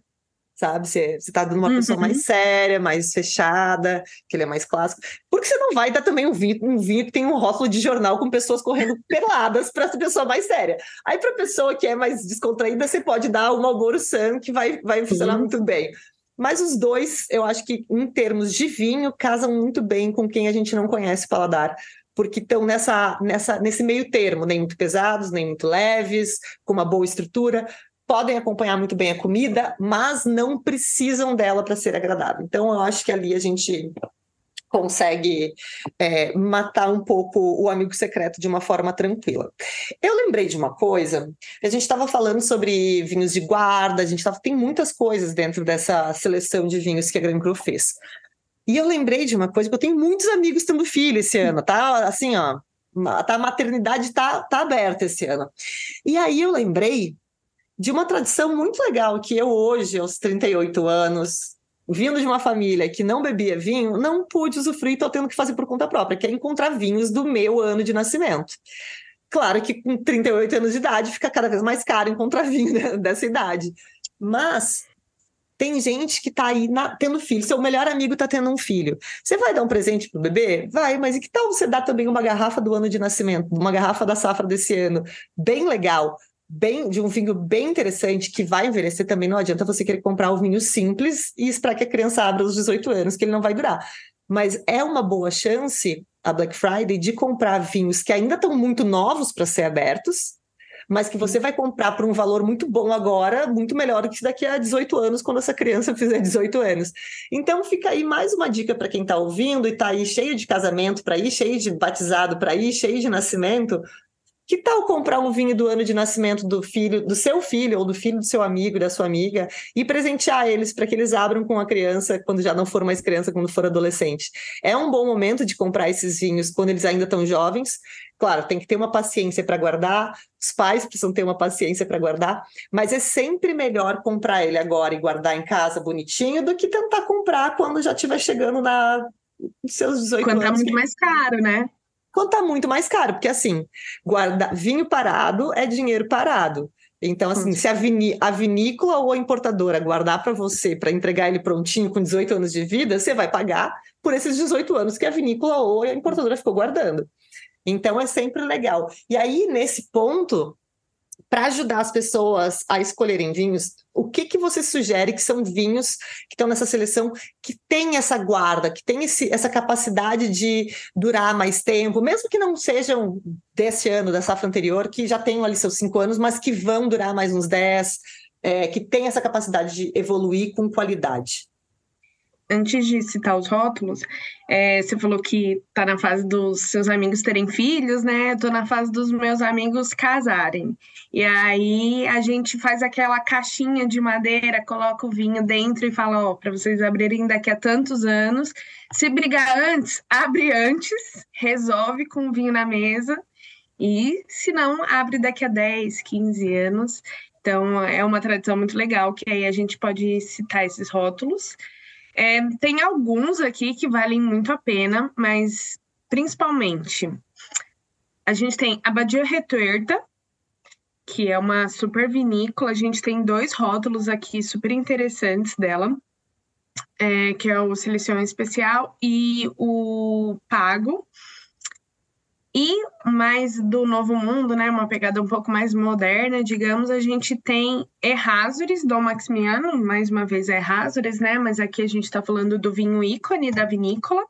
sabe? Você, você tá dando uma uhum. pessoa mais séria, mais fechada, que ele é mais clássico. Porque você não vai dar também um vinho, um vinho que tem um rótulo de jornal com pessoas correndo peladas para essa pessoa mais séria. Aí, para pessoa que é mais descontraída, você pode dar o Marlboro Sun, que vai, vai funcionar muito bem. Mas os dois, eu acho que em termos de vinho, casam muito bem com quem a gente não conhece o paladar porque estão nessa, nessa, nesse meio termo, nem muito pesados, nem muito leves, com uma boa estrutura, podem acompanhar muito bem a comida, mas não precisam dela para ser agradável. Então, eu acho que ali a gente consegue é, matar um pouco o amigo secreto de uma forma tranquila. Eu lembrei de uma coisa, a gente estava falando sobre vinhos de guarda, a gente tava, tem muitas coisas dentro dessa seleção de vinhos que a Gran Cru fez. E eu lembrei de uma coisa, que eu tenho muitos amigos tendo filho esse ano, tá? Assim, ó, tá, a maternidade tá, tá aberta esse ano. E aí eu lembrei de uma tradição muito legal que eu hoje, aos 38 anos, vindo de uma família que não bebia vinho, não pude usufruir, estou tendo que fazer por conta própria, que é encontrar vinhos do meu ano de nascimento. Claro que com 38 anos de idade fica cada vez mais caro encontrar vinho dessa idade. Mas tem gente que está aí na, tendo filho, seu melhor amigo está tendo um filho. Você vai dar um presente pro bebê? Vai, mas e que tal você dar também uma garrafa do ano de nascimento, uma garrafa da safra desse ano? Bem legal bem de um vinho bem interessante que vai envelhecer também. Não adianta você querer comprar um vinho simples e esperar que a criança abra aos 18 anos, que ele não vai durar. Mas é uma boa chance, a Black Friday, de comprar vinhos que ainda estão muito novos para ser abertos, mas que você vai comprar por um valor muito bom agora, muito melhor do que daqui a 18 anos, quando essa criança fizer 18 anos. Então fica aí mais uma dica para quem está ouvindo e está aí cheio de casamento para ir, cheio de batizado para ir, cheio de nascimento. Que tal comprar um vinho do ano de nascimento do filho, do seu filho ou do filho do seu amigo, da sua amiga, e presentear eles para que eles abram com a criança quando já não for mais criança, quando for adolescente? É um bom momento de comprar esses vinhos quando eles ainda estão jovens. Claro, tem que ter uma paciência para guardar, os pais precisam ter uma paciência para guardar, mas é sempre melhor comprar ele agora e guardar em casa bonitinho do que tentar comprar quando já estiver chegando na seus 18 quando tá anos. Quando tá muito mais caro, né? Quando tá muito mais caro, porque assim, guarda, vinho parado é dinheiro parado. Então, assim, se a, viní a vinícola ou a importadora guardar para você, para entregar ele prontinho com 18 anos de vida, você vai pagar por esses 18 anos que a vinícola ou a importadora ficou guardando. Então, é sempre legal. E aí, nesse ponto, para ajudar as pessoas a escolherem vinhos, o que, que você sugere que são vinhos que estão nessa seleção que tem essa guarda, que tem esse, essa capacidade de durar mais tempo, mesmo que não sejam desse ano, da safra anterior, que já tenham ali seus cinco anos, mas que vão durar mais uns dez, é, que tem essa capacidade de evoluir com qualidade? Antes de citar os rótulos, é, você falou que tá na fase dos seus amigos terem filhos, né? Tô na fase dos meus amigos casarem. E aí a gente faz aquela caixinha de madeira, coloca o vinho dentro e fala, ó, para vocês abrirem daqui a tantos anos. Se brigar antes, abre antes, resolve com o vinho na mesa. E se não, abre daqui a 10, 15 anos. Então é uma tradição muito legal que aí a gente pode citar esses rótulos. É, tem alguns aqui que valem muito a pena, mas principalmente a gente tem a Badia Retuerta, que é uma super vinícola. A gente tem dois rótulos aqui super interessantes dela, é, que é o Seleção Especial e o Pago. E mais do Novo Mundo, né, uma pegada um pouco mais moderna, digamos, a gente tem Errázuriz, Dom Maximiano, mais uma vez Errázuriz, né, mas aqui a gente está falando do vinho ícone da vinícola.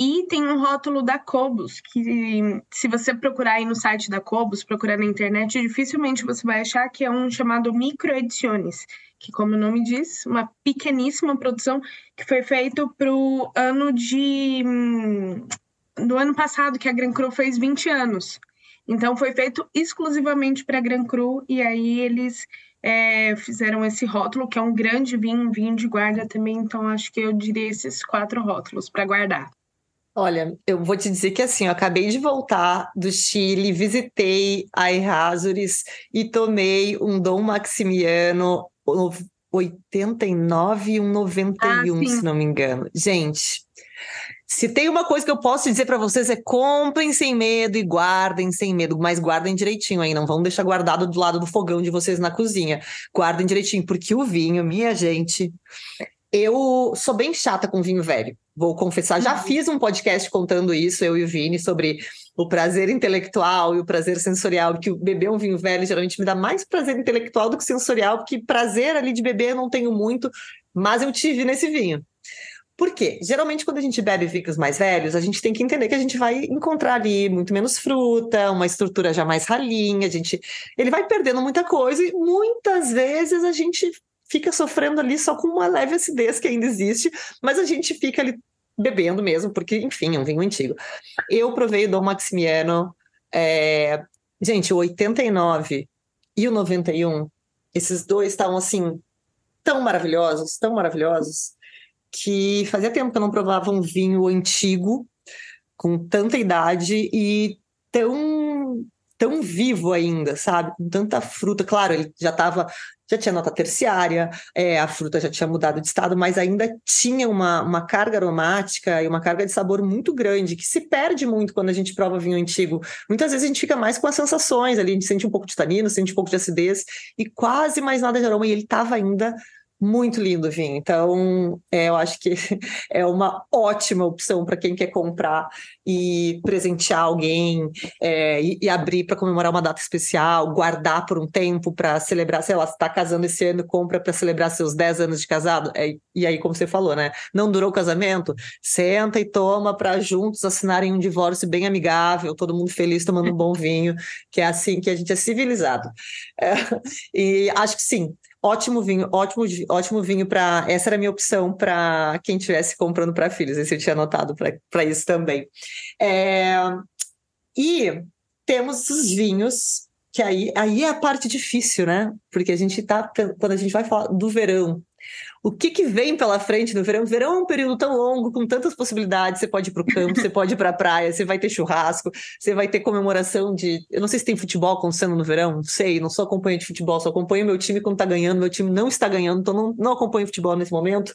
E tem um rótulo da Cobos, que se você procurar aí no site da Cobos, procurar na internet, dificilmente você vai achar que é um chamado Microediciones, que como o nome diz, uma pequeníssima produção que foi feito para o ano de hum, do ano passado, que a Gran Cru fez 20 anos. Então foi feito exclusivamente para a Gran Cru e aí eles é, fizeram esse rótulo, que é um grande vinho, um vinho de guarda também. Então acho que eu diria esses quatro rótulos para guardar. Olha, eu vou te dizer que assim, eu acabei de voltar do Chile, visitei a Errázuriz e tomei um Dom Maximiano 89 e um 91, ah, se não me engano. Gente, se tem uma coisa que eu posso dizer para vocês é comprem sem medo e guardem sem medo, mas guardem direitinho aí, não vão deixar guardado do lado do fogão de vocês na cozinha. Guardem direitinho, porque o vinho, minha gente, eu sou bem chata com vinho velho. Vou confessar, já uhum. fiz um podcast contando isso, eu e o Vini, sobre o prazer intelectual e o prazer sensorial, que beber um vinho velho geralmente me dá mais prazer intelectual do que sensorial, porque prazer ali de beber eu não tenho muito, mas eu tive nesse vinho. Por quê? Geralmente, quando a gente bebe vinhos mais velhos, a gente tem que entender que a gente vai encontrar ali muito menos fruta, uma estrutura já mais ralinha, a gente, ele vai perdendo muita coisa e muitas vezes a gente fica sofrendo ali só com uma leve acidez que ainda existe, mas a gente fica ali bebendo mesmo, porque, enfim, é um vinho antigo. Eu provei o Dom Maximiano, é... gente, o 89 e o 91, esses dois estavam assim, tão maravilhosos, tão maravilhosos que fazia tempo que eu não provava um vinho antigo, com tanta idade e tão tão vivo ainda, sabe? Com tanta fruta. Claro, ele já estava, já tinha nota terciária, é, a fruta já tinha mudado de estado, mas ainda tinha uma, uma carga aromática e uma carga de sabor muito grande, que se perde muito quando a gente prova vinho antigo. Muitas vezes a gente fica mais com as sensações ali, a gente sente um pouco de tanino, sente um pouco de acidez e quase mais nada de aroma, e ele estava ainda muito lindo vinho. Então, é, eu acho que é uma ótima opção para quem quer comprar e presentear alguém é, e, e, abrir para comemorar uma data especial, guardar por um tempo para celebrar, sei lá, se está casando esse ano, compra para celebrar seus 10 anos de casado. É, e aí, como você falou, né? Não durou o casamento? Senta e toma para juntos assinarem um divórcio bem amigável, todo mundo feliz tomando um bom vinho, que é assim que a gente é civilizado. É, e acho que sim, Ótimo vinho, ótimo, ótimo vinho para. Essa era a minha opção para quem estivesse comprando para filhos. Esse eu tinha anotado para isso também. É, e temos os vinhos, que aí, aí é a parte difícil, né? Porque a gente tá. Quando a gente vai falar do verão, o que, que vem pela frente no verão? Verão é um período tão longo, com tantas possibilidades. Você pode ir para o campo, você pode ir para a praia, você vai ter churrasco, você vai ter comemoração de. Eu não sei se tem futebol acontecendo no verão, não sei, não sou acompanhante de futebol, só acompanho meu time quando está ganhando. Meu time não está ganhando, então não, não acompanho futebol nesse momento.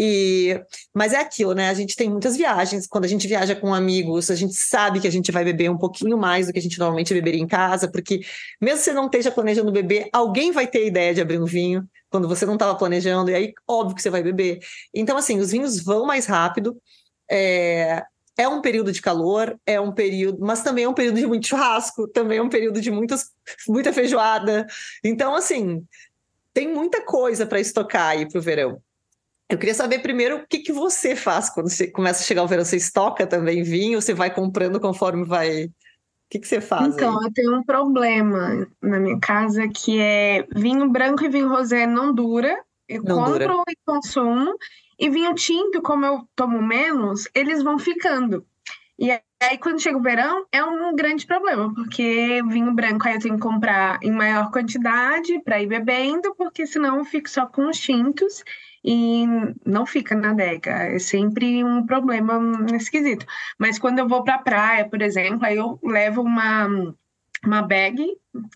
E, mas é aquilo, né? A gente tem muitas viagens. Quando a gente viaja com amigos, a gente sabe que a gente vai beber um pouquinho mais do que a gente normalmente beberia em casa, porque mesmo que você não esteja planejando beber, alguém vai ter a ideia de abrir um vinho quando você não estava planejando, e aí, óbvio que você vai beber. Então, assim, os vinhos vão mais rápido. É, é um período de calor, é um período, mas também é um período de muito churrasco, também é um período de muitas, muita feijoada. Então, assim, tem muita coisa para estocar aí para o verão. Eu queria saber primeiro o que, que você faz quando você começa a chegar o verão. Você estoca também vinho? Você vai comprando conforme vai. O que, que você faz? Então, aí? eu tenho um problema na minha casa que é vinho branco e vinho rosé não dura. Eu não compro dura. e consumo. E vinho tinto, como eu tomo menos, eles vão ficando. E aí, quando chega o verão, é um grande problema, porque vinho branco aí eu tenho que comprar em maior quantidade para ir bebendo, porque senão eu fico só com os tintos e não fica na adega. É sempre um problema nesse quesito. Mas quando eu vou para a praia, por exemplo, aí eu levo uma, uma bag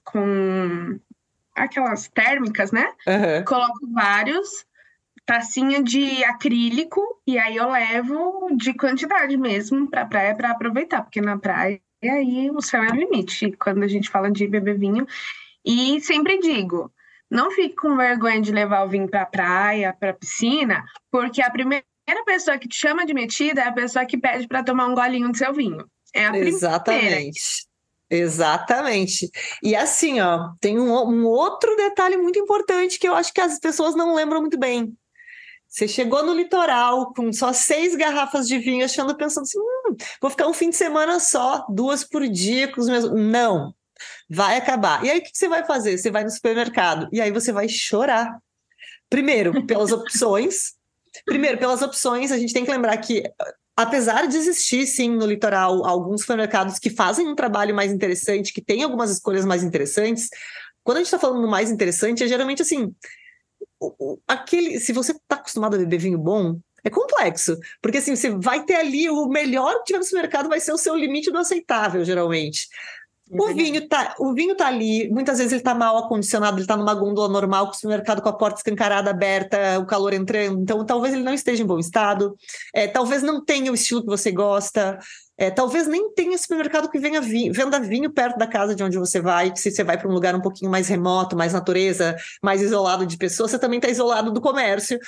com aquelas térmicas, né? Uhum. Coloco vários tacinha de acrílico e aí eu levo de quantidade mesmo para praia para aproveitar, porque na praia aí o céu é o limite quando a gente fala de beber vinho. E sempre digo, não fique com vergonha de levar o vinho para praia, para piscina, porque a primeira pessoa que te chama de metida é a pessoa que pede para tomar um golinho do seu vinho. É a Exatamente. Primeira. Exatamente. E assim, ó, tem um, um, outro detalhe muito importante que eu acho que as pessoas não lembram muito bem. Você chegou no litoral com só seis garrafas de vinho, achando, pensando assim, hum, vou ficar um fim de semana só, duas por dia com os meus. Não, vai acabar. E aí o que você vai fazer? Você vai no supermercado e aí você vai chorar. Primeiro, pelas opções. Primeiro, pelas opções, a gente tem que lembrar que apesar de existir, sim, no litoral, alguns supermercados que fazem um trabalho mais interessante, que tem algumas escolhas mais interessantes, quando a gente está falando mais interessante, é geralmente assim, aquele, se você está acostumado a beber vinho bom, é complexo, porque assim, você vai ter ali o melhor que tiver no supermercado vai ser o seu limite do aceitável, geralmente. O vinho, tá, o vinho tá ali, muitas vezes ele tá mal acondicionado, ele tá numa gôndola normal, com o supermercado com a porta escancarada, aberta, o calor entrando, então talvez ele não esteja em bom estado, é, talvez não tenha o estilo que você gosta, é, talvez nem tenha supermercado que venha vinho, venda vinho perto da casa de onde você vai. Se você vai para um lugar um pouquinho mais remoto, mais natureza, mais isolado de pessoas, você também está isolado do comércio.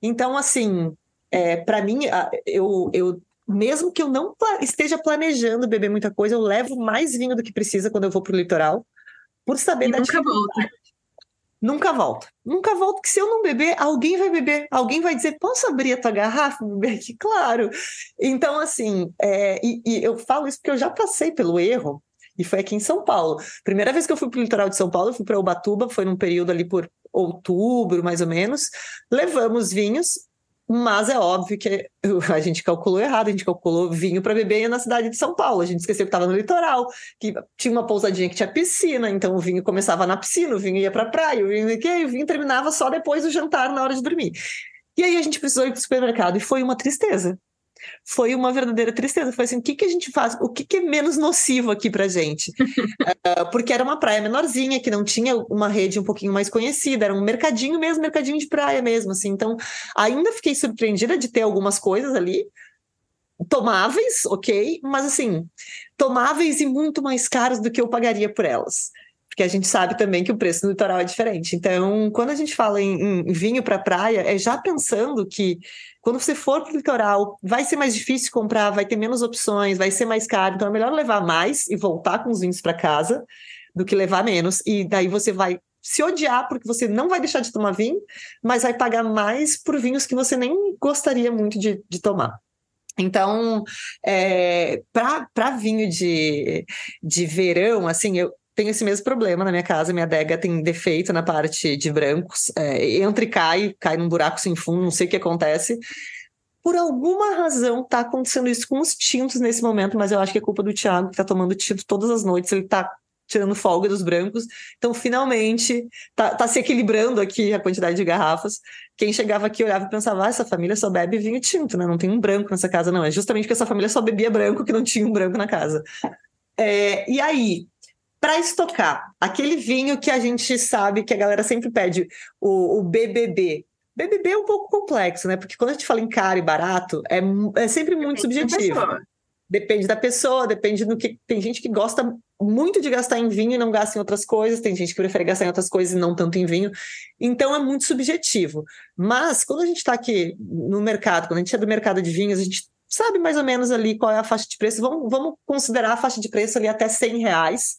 Então, assim, é, para mim, eu, eu mesmo que eu não esteja planejando beber muita coisa, eu levo mais vinho do que precisa quando eu vou para o litoral, por saber e da nunca volta. Nunca volta. Nunca volta, que se eu não beber, alguém vai beber. Alguém vai dizer, posso abrir a tua garrafa beber aqui? Claro. Então, assim, é, e, e eu falo isso porque eu já passei pelo erro, e foi aqui em São Paulo. Primeira vez que eu fui para o litoral de São Paulo, eu fui para Ubatuba, foi num período ali por outubro, mais ou menos. Levamos vinhos, mas é óbvio que a gente calculou errado, a gente calculou vinho para beber na cidade de São Paulo. A gente esqueceu que estava no litoral, que tinha uma pousadinha que tinha piscina, então o vinho começava na piscina, o vinho ia para a praia, o vinho, o vinho terminava só depois do jantar, na hora de dormir. E aí a gente precisou ir para o supermercado e foi uma tristeza foi uma verdadeira tristeza. Foi assim, o que, que a gente faz? O que, que é menos nocivo aqui pra gente? uh, porque era uma praia menorzinha, que não tinha uma rede um pouquinho mais conhecida, era um mercadinho mesmo, mercadinho de praia mesmo, assim. Então, ainda fiquei surpreendida de ter algumas coisas ali, tomáveis, ok, mas assim, tomáveis e muito mais caros do que eu pagaria por elas porque a gente sabe também que o preço no litoral é diferente. Então, quando a gente fala em, em vinho para praia, é já pensando que quando você for para o litoral, vai ser mais difícil comprar, vai ter menos opções, vai ser mais caro. Então, é melhor levar mais e voltar com os vinhos para casa do que levar menos. E daí você vai se odiar porque você não vai deixar de tomar vinho, mas vai pagar mais por vinhos que você nem gostaria muito de, de tomar. Então, é, para vinho de, de verão, assim, eu, tenho esse mesmo problema na minha casa. Minha adega tem defeito na parte de brancos. É, entra e cai, cai num buraco sem fundo, não sei o que acontece. Por alguma razão tá acontecendo isso com os tintos nesse momento, mas eu acho que é culpa do Thiago, que tá tomando tinto todas as noites. Ele tá tirando folga dos brancos. Então, finalmente, tá, tá, se equilibrando aqui a quantidade de garrafas. Quem chegava aqui olhava e pensava, ah, essa família só bebe vinho tinto, né? Não tem um branco nessa casa, não. É justamente porque essa família só bebia branco que não tinha um branco na casa. É, e aí, para estocar aquele vinho que a gente sabe que a galera sempre pede, o, o BBB, BBB é um pouco complexo, né? Porque quando a gente fala em caro e barato, é, é sempre muito Depende subjetivo. Da Depende da pessoa, depende do que. Tem gente que gosta muito de gastar em vinho e não gasta em outras coisas, tem gente que prefere gastar em outras coisas e não tanto em vinho. Então é muito subjetivo. Mas quando a gente está aqui no mercado, quando a gente é do mercado de vinhos, a gente sabe mais ou menos ali qual é a faixa de preço. Vamos, vamos considerar a faixa de preço ali até 100 reais,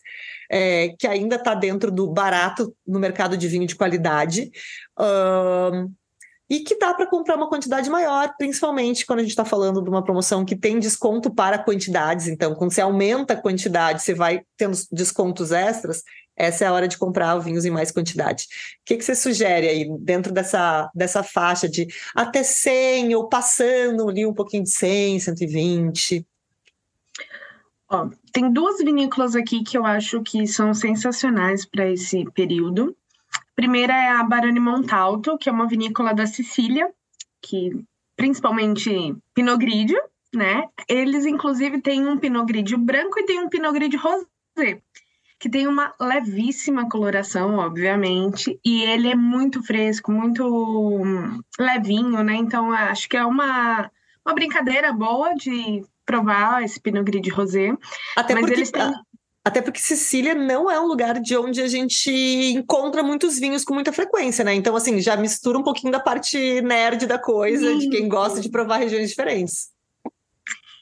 é, que ainda está dentro do barato no mercado de vinho de qualidade. Um, e que dá para comprar uma quantidade maior, principalmente quando a gente está falando de uma promoção que tem desconto para quantidades. Então, quando você aumenta a quantidade, você vai tendo descontos extras. Essa é a hora de comprar vinhos em mais quantidade. O que, que você sugere aí dentro dessa, dessa faixa de até 100 ou passando ali um pouquinho de 100, 120? Ó, tem duas vinícolas aqui que eu acho que são sensacionais para esse período primeira é a Baroni Montalto, que é uma vinícola da Sicília, que principalmente Pinot Grigio, né? Eles inclusive têm um Pinot Grigio branco e tem um Pinot Grigio rosé, que tem uma levíssima coloração, obviamente, e ele é muito fresco, muito hum, levinho, né? Então acho que é uma uma brincadeira boa de provar esse Pinot Grigio rosé. Até mas porque eles têm... Até porque Sicília não é um lugar de onde a gente encontra muitos vinhos com muita frequência, né? Então, assim, já mistura um pouquinho da parte nerd da coisa, Sim. de quem gosta de provar regiões diferentes.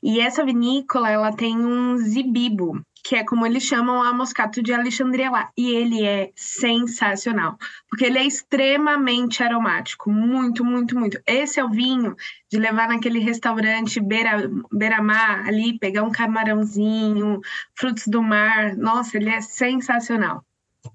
E essa vinícola, ela tem um zibibo, que é como eles chamam a Moscato de Alexandria lá. E ele é sensacional, porque ele é extremamente aromático, muito, muito, muito. Esse é o vinho de levar naquele restaurante beira, beira-mar ali, pegar um camarãozinho, frutos do mar. Nossa, ele é sensacional.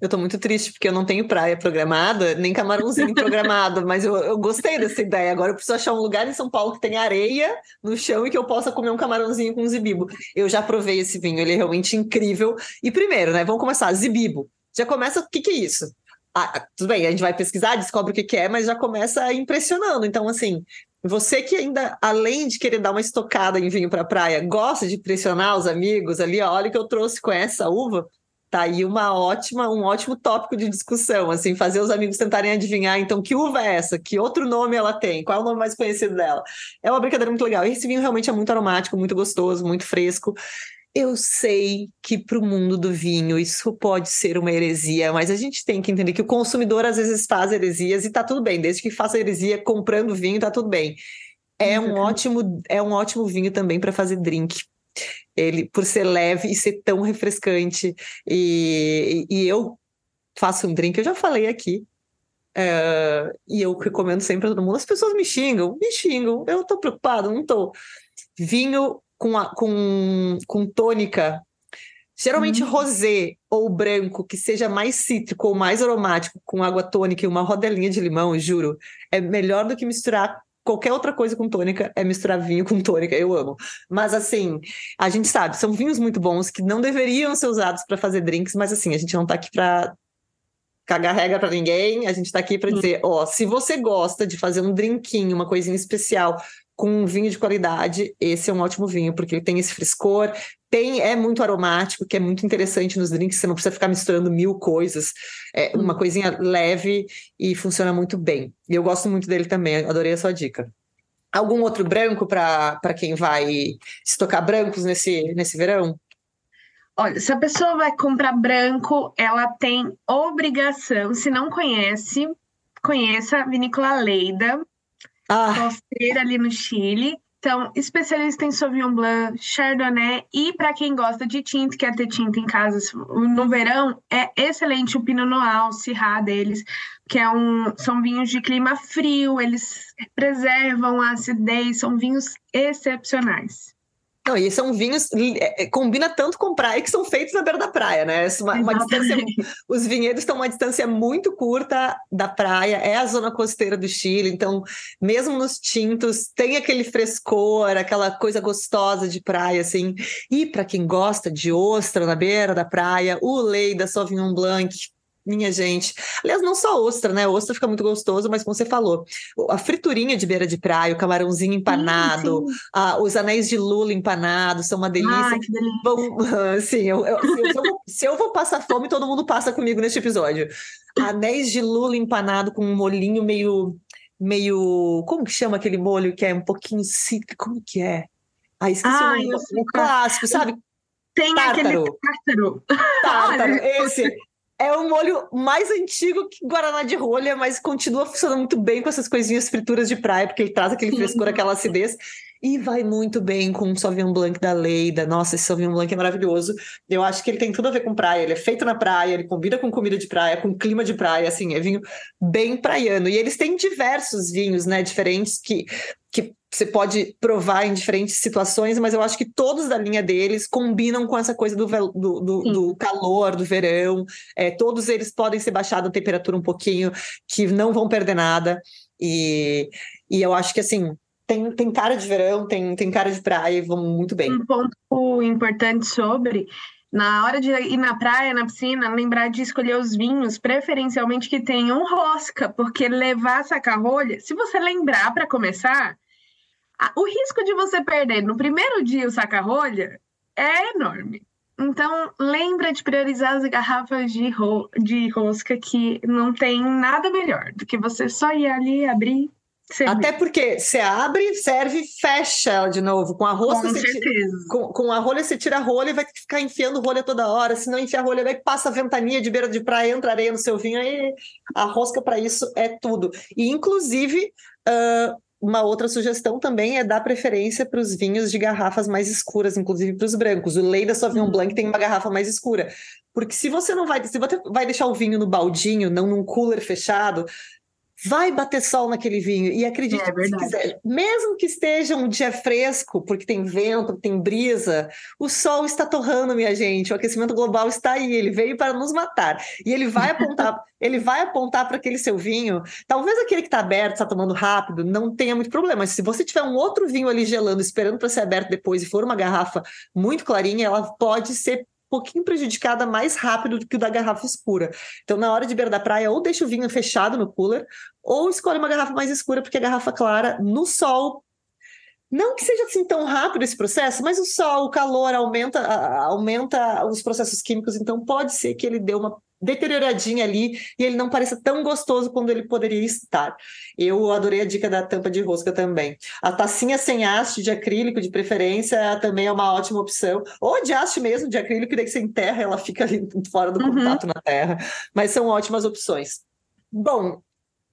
Eu tô muito triste porque eu não tenho praia programada, nem camarãozinho programado, mas eu, eu gostei dessa ideia. Agora eu preciso achar um lugar em São Paulo que tenha areia no chão e que eu possa comer um camarãozinho com zibibo. Eu já provei esse vinho, ele é realmente incrível. E primeiro, né, vamos começar, zibibo. Já começa, o que que é isso? Ah, tudo bem, a gente vai pesquisar, descobre o que, que é, mas já começa impressionando. Então, assim, você que ainda, além de querer dar uma estocada em vinho para praia, gosta de impressionar os amigos ali, ó, olha o que eu trouxe com essa uva, Tá aí uma ótima, um ótimo tópico de discussão, assim, fazer os amigos tentarem adivinhar, então, que uva é essa? Que outro nome ela tem? Qual é o nome mais conhecido dela? É uma brincadeira muito legal. E esse vinho realmente é muito aromático, muito gostoso, muito fresco. Eu sei que para o mundo do vinho isso pode ser uma heresia, mas a gente tem que entender que o consumidor às vezes faz heresias e tá tudo bem, desde que faça heresia comprando vinho, tá tudo bem. É um ótimo, é um ótimo vinho também para fazer drink ele por ser leve e ser tão refrescante. E, e eu faço um drink, eu já falei aqui. É, e eu recomendo sempre a todo mundo. As pessoas me xingam, me xingam. Eu tô preocupado, não tô. Vinho com, a, com, com tônica, geralmente hum. rosé ou branco, que seja mais cítrico ou mais aromático, com água tônica e uma rodelinha de limão, juro, é melhor do que misturar qualquer outra coisa com tônica é misturar vinho com tônica, eu amo. Mas assim, a gente sabe, são vinhos muito bons que não deveriam ser usados para fazer drinks, mas assim, a gente não tá aqui para cagar regra para ninguém, a gente tá aqui para dizer, ó, se você gosta de fazer um drinquinho, uma coisinha especial com um vinho de qualidade, esse é um ótimo vinho, porque ele tem esse frescor, tem é muito aromático, que é muito interessante nos drinks, você não precisa ficar misturando mil coisas. É uma hum. coisinha leve e funciona muito bem. E eu gosto muito dele também, adorei a sua dica. Algum outro branco para quem vai estocar brancos nesse, nesse verão? Olha, se a pessoa vai comprar branco, ela tem obrigação, se não conhece, conheça a Vinícola Leida, ah. costeira ali no Chile. Então, especialista em Sauvignon Blanc, Chardonnay e para quem gosta de tinta, quer ter tinta em casa no verão, é excelente o Pinot Noir, o Syrah deles, que é um, são vinhos de clima frio, eles preservam a acidez, são vinhos excepcionais. Não, e são vinhos, é, é, combina tanto com praia que são feitos na beira da praia, né? Uma, uma distância, os vinhedos estão uma distância muito curta da praia, é a zona costeira do Chile, então, mesmo nos tintos, tem aquele frescor, aquela coisa gostosa de praia, assim. E para quem gosta de ostra na beira da praia, o Leida Sauvignon Blanc, minha gente. Aliás, não só ostra, né? Ostra fica muito gostoso, mas como você falou, a friturinha de beira de praia, o camarãozinho empanado, sim, sim. A, os anéis de lula empanados são uma delícia. Ai, que delícia. Bom, sim, eu, eu, se, eu, se, eu, vou passar fome, todo mundo passa comigo neste episódio. Anéis de lula empanado com um molinho meio meio. Como que chama aquele molho que é um pouquinho cítrico? Como que é? Ah, esqueci o nome. Um clássico, sabe? Tem tártaro. aquele tártaro. Tártaro, esse. É o molho mais antigo que Guaraná de rolha, mas continua funcionando muito bem com essas coisinhas frituras de praia, porque ele traz aquele frescor, aquela acidez. E vai muito bem com o Sauvignon Blanc da Leida. Nossa, esse Sauvignon Blanc é maravilhoso. Eu acho que ele tem tudo a ver com praia. Ele é feito na praia, ele combina com comida de praia, com clima de praia, assim, é vinho bem praiano. E eles têm diversos vinhos, né, diferentes que que você pode provar em diferentes situações, mas eu acho que todos da linha deles combinam com essa coisa do, do, do, do calor, do verão. É, todos eles podem ser baixados a temperatura um pouquinho, que não vão perder nada. E, e eu acho que assim. Tem, tem cara de verão, tem, tem cara de praia e vão muito bem. Um ponto importante sobre na hora de ir na praia, na piscina, lembrar de escolher os vinhos, preferencialmente que tenham rosca, porque levar saca-rolha, se você lembrar para começar, o risco de você perder no primeiro dia o saca-rolha é enorme. Então, lembra de priorizar as garrafas de, ro de rosca, que não tem nada melhor do que você só ir ali, abrir, Até porque você abre, serve, fecha ela de novo. Com a rolha, com, você tira, com, com, a rolha você tira a rolha e vai ficar enfiando rolha toda hora. Se não enfiar rolha, vai passa a ventania de beira de praia, entra areia no seu vinho. Aí a rosca para isso é tudo. E inclusive, uh, uma outra sugestão também é dar preferência para os vinhos de garrafas mais escuras, inclusive para os brancos. O Lei da Sauvignon uhum. Blanc tem uma garrafa mais escura. Porque se você não vai, se você vai deixar o vinho no baldinho, não num cooler fechado, vai bater sol naquele vinho. E acredite, é se quiser, mesmo que esteja um dia fresco, porque tem vento, tem brisa, o sol está torrando, minha gente. O aquecimento global está aí, ele veio para nos matar. E ele vai apontar, ele vai apontar para aquele seu vinho. Talvez aquele que está aberto, está tomando rápido, não tenha muito problema. Mas se você tiver um outro vinho ali gelando, esperando para ser aberto depois, e for uma garrafa muito clarinha, ela pode ser pouquinho prejudicada mais rápido do que o da garrafa escura. Então, na hora de beira da praia, ou deixa o vinho fechado no cooler, ou escolhe uma garrafa mais escura, porque a garrafa clara, no sol, não que seja assim tão rápido esse processo, mas o sol, o calor aumenta, aumenta os processos químicos, então pode ser que ele dê uma deterioradinha ali e ele não pareça tão gostoso quando ele poderia estar. Eu adorei a dica da tampa de rosca também. A tacinha sem haste de acrílico, de preferência, também é uma ótima opção. Ou de haste mesmo, de acrílico, daí que você enterra, ela fica ali fora do uhum. contato na terra. Mas são ótimas opções. Bom,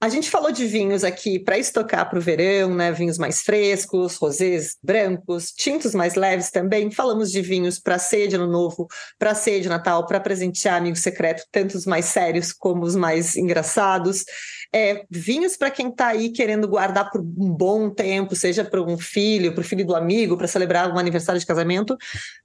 a gente falou de vinhos aqui para estocar para o verão, né? Vinhos mais frescos, rosés brancos, tintos mais leves também. Falamos de vinhos para ceia de ano novo, para ceia de Natal, para presentear amigo secreto, tanto os mais sérios como os mais engraçados. É, vinhos para quem está aí querendo guardar por um bom tempo, seja para um filho, para o filho do amigo, para celebrar um aniversário de casamento.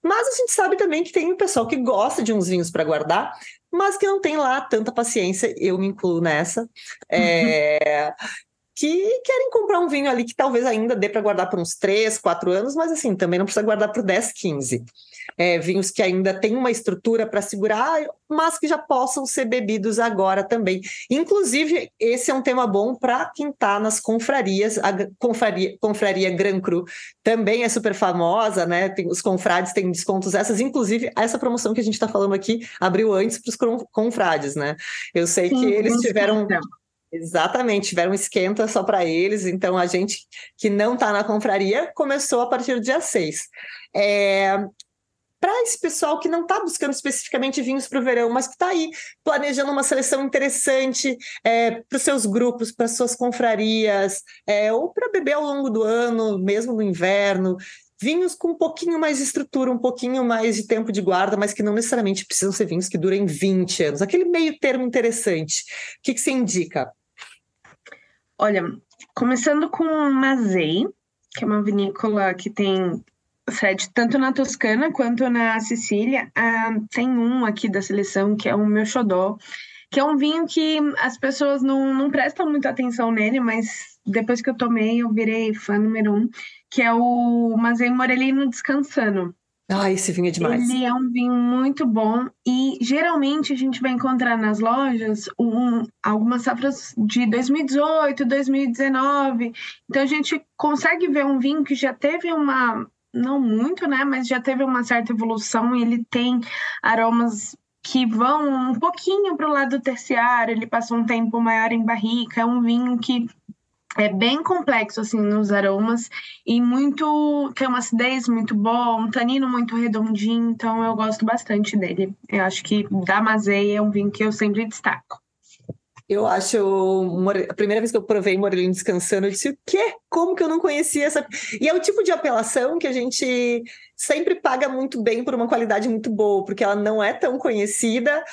Mas a gente sabe também que tem um pessoal que gosta de uns vinhos para guardar, mas que não tem lá tanta paciência, eu me incluo nessa, é, que querem comprar um vinho ali que talvez ainda dê para guardar por uns 3, 4 anos, mas assim, também não precisa guardar por 10, 15 é, vinhos que ainda têm uma estrutura para segurar, mas que já possam ser bebidos agora também. Inclusive, esse é um tema bom para quem está nas confrarias. A confraria, confraria Gran Cru também é super famosa, né? Tem, os confrades têm descontos essas, inclusive essa promoção que a gente está falando aqui abriu antes para os confrades, né? Eu sei Sim, que eles tiveram. Exatamente, tiveram esquenta só para eles, então a gente que não está na confraria começou a partir do dia 6. É, para esse pessoal que não está buscando especificamente vinhos para o verão, mas que está aí planejando uma seleção interessante é, para os seus grupos, para suas confrarias, é, ou para beber ao longo do ano, mesmo no inverno. Vinhos com um pouquinho mais de estrutura, um pouquinho mais de tempo de guarda, mas que não necessariamente precisam ser vinhos que durem 20 anos. Aquele meio termo interessante. O que, que você indica? Olha, começando com Mazei, que é uma vinícola que tem Fred, tanto na Toscana quanto na Sicília, ah, tem um aqui da seleção que é o meu xodó, que é um vinho que as pessoas não, não prestam muita atenção nele, mas depois que eu tomei, eu virei fã número um, que é o Mazei Morelino Descansando. Ah, esse vinho é demais. Ele é um vinho muito bom e geralmente a gente vai encontrar nas lojas um, algumas safras de 2018, 2019. Então a gente consegue ver um vinho que já teve uma, não muito, né? Mas já teve uma certa evolução e ele tem aromas que vão um pouquinho para o lado terciário, ele passa um tempo maior em barrica, é um vinho que é bem complexo assim nos aromas e muito tem uma acidez muito boa, um tanino muito redondinho, então eu gosto bastante dele. Eu acho que da Mazei é um vinho que eu sempre destaco. Eu acho. A primeira vez que eu provei Morelinho descansando, eu disse: o quê? Como que eu não conhecia essa. E é o tipo de apelação que a gente sempre paga muito bem por uma qualidade muito boa, porque ela não é tão conhecida,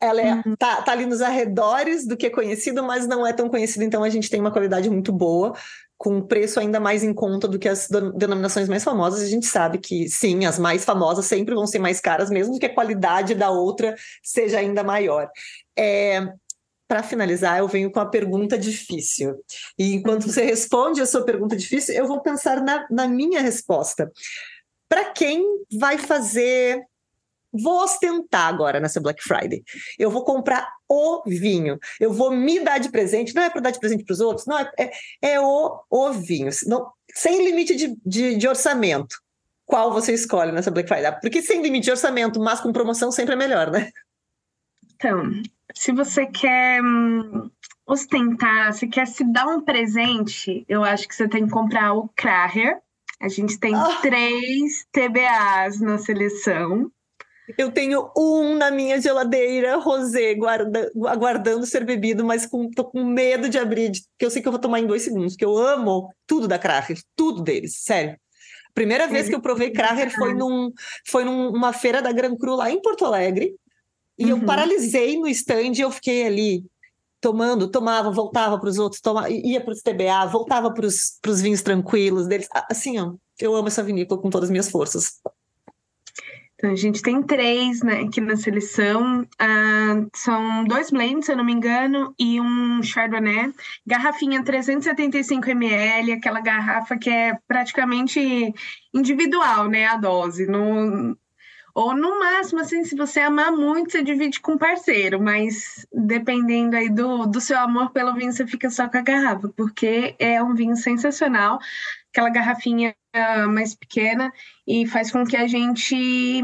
ela é, uhum. tá, tá ali nos arredores do que é conhecido, mas não é tão conhecida, então a gente tem uma qualidade muito boa com um preço ainda mais em conta do que as denominações mais famosas. A gente sabe que, sim, as mais famosas sempre vão ser mais caras, mesmo que a qualidade da outra seja ainda maior. É, para finalizar, eu venho com a pergunta difícil. E enquanto você responde a sua pergunta difícil, eu vou pensar na, na minha resposta. Para quem vai fazer. Vou ostentar agora nessa Black Friday. Eu vou comprar o vinho. Eu vou me dar de presente. Não é para dar de presente para os outros, não. É, é, é, o, o vinho. Não, sem limite de, de, de orçamento. Qual você escolhe nessa Black Friday? Porque sem limite de orçamento, mas com promoção sempre é melhor, né? Então, se você quer hum, ostentar, se quer se dar um presente, eu acho que você tem que comprar o Kraher. A gente tem oh. três TBAs na seleção. Eu tenho um na minha geladeira, rosé, guarda, aguardando ser bebido, mas com, tô com medo de abrir, porque eu sei que eu vou tomar em dois segundos, porque eu amo tudo da Kraher, tudo deles, sério. Primeira vez que eu provei Kraher foi, num, foi numa feira da Gran Cru lá em Porto Alegre. E uhum. eu paralisei no stand e eu fiquei ali tomando, tomava, voltava para os outros, tomava, ia para os TBA, voltava para os vinhos tranquilos deles. Assim, ó, eu amo essa vinícola com todas as minhas forças. Então, a gente tem três né, aqui na seleção. Ah, são dois blends, se eu não me engano, e um Chardonnay. Garrafinha 375 ml, aquela garrafa que é praticamente individual, né? A dose. No, ou no máximo, assim, se você amar muito, você divide com um parceiro, mas dependendo aí do, do seu amor pelo vinho, você fica só com a garrafa, porque é um vinho sensacional, aquela garrafinha mais pequena, e faz com que a gente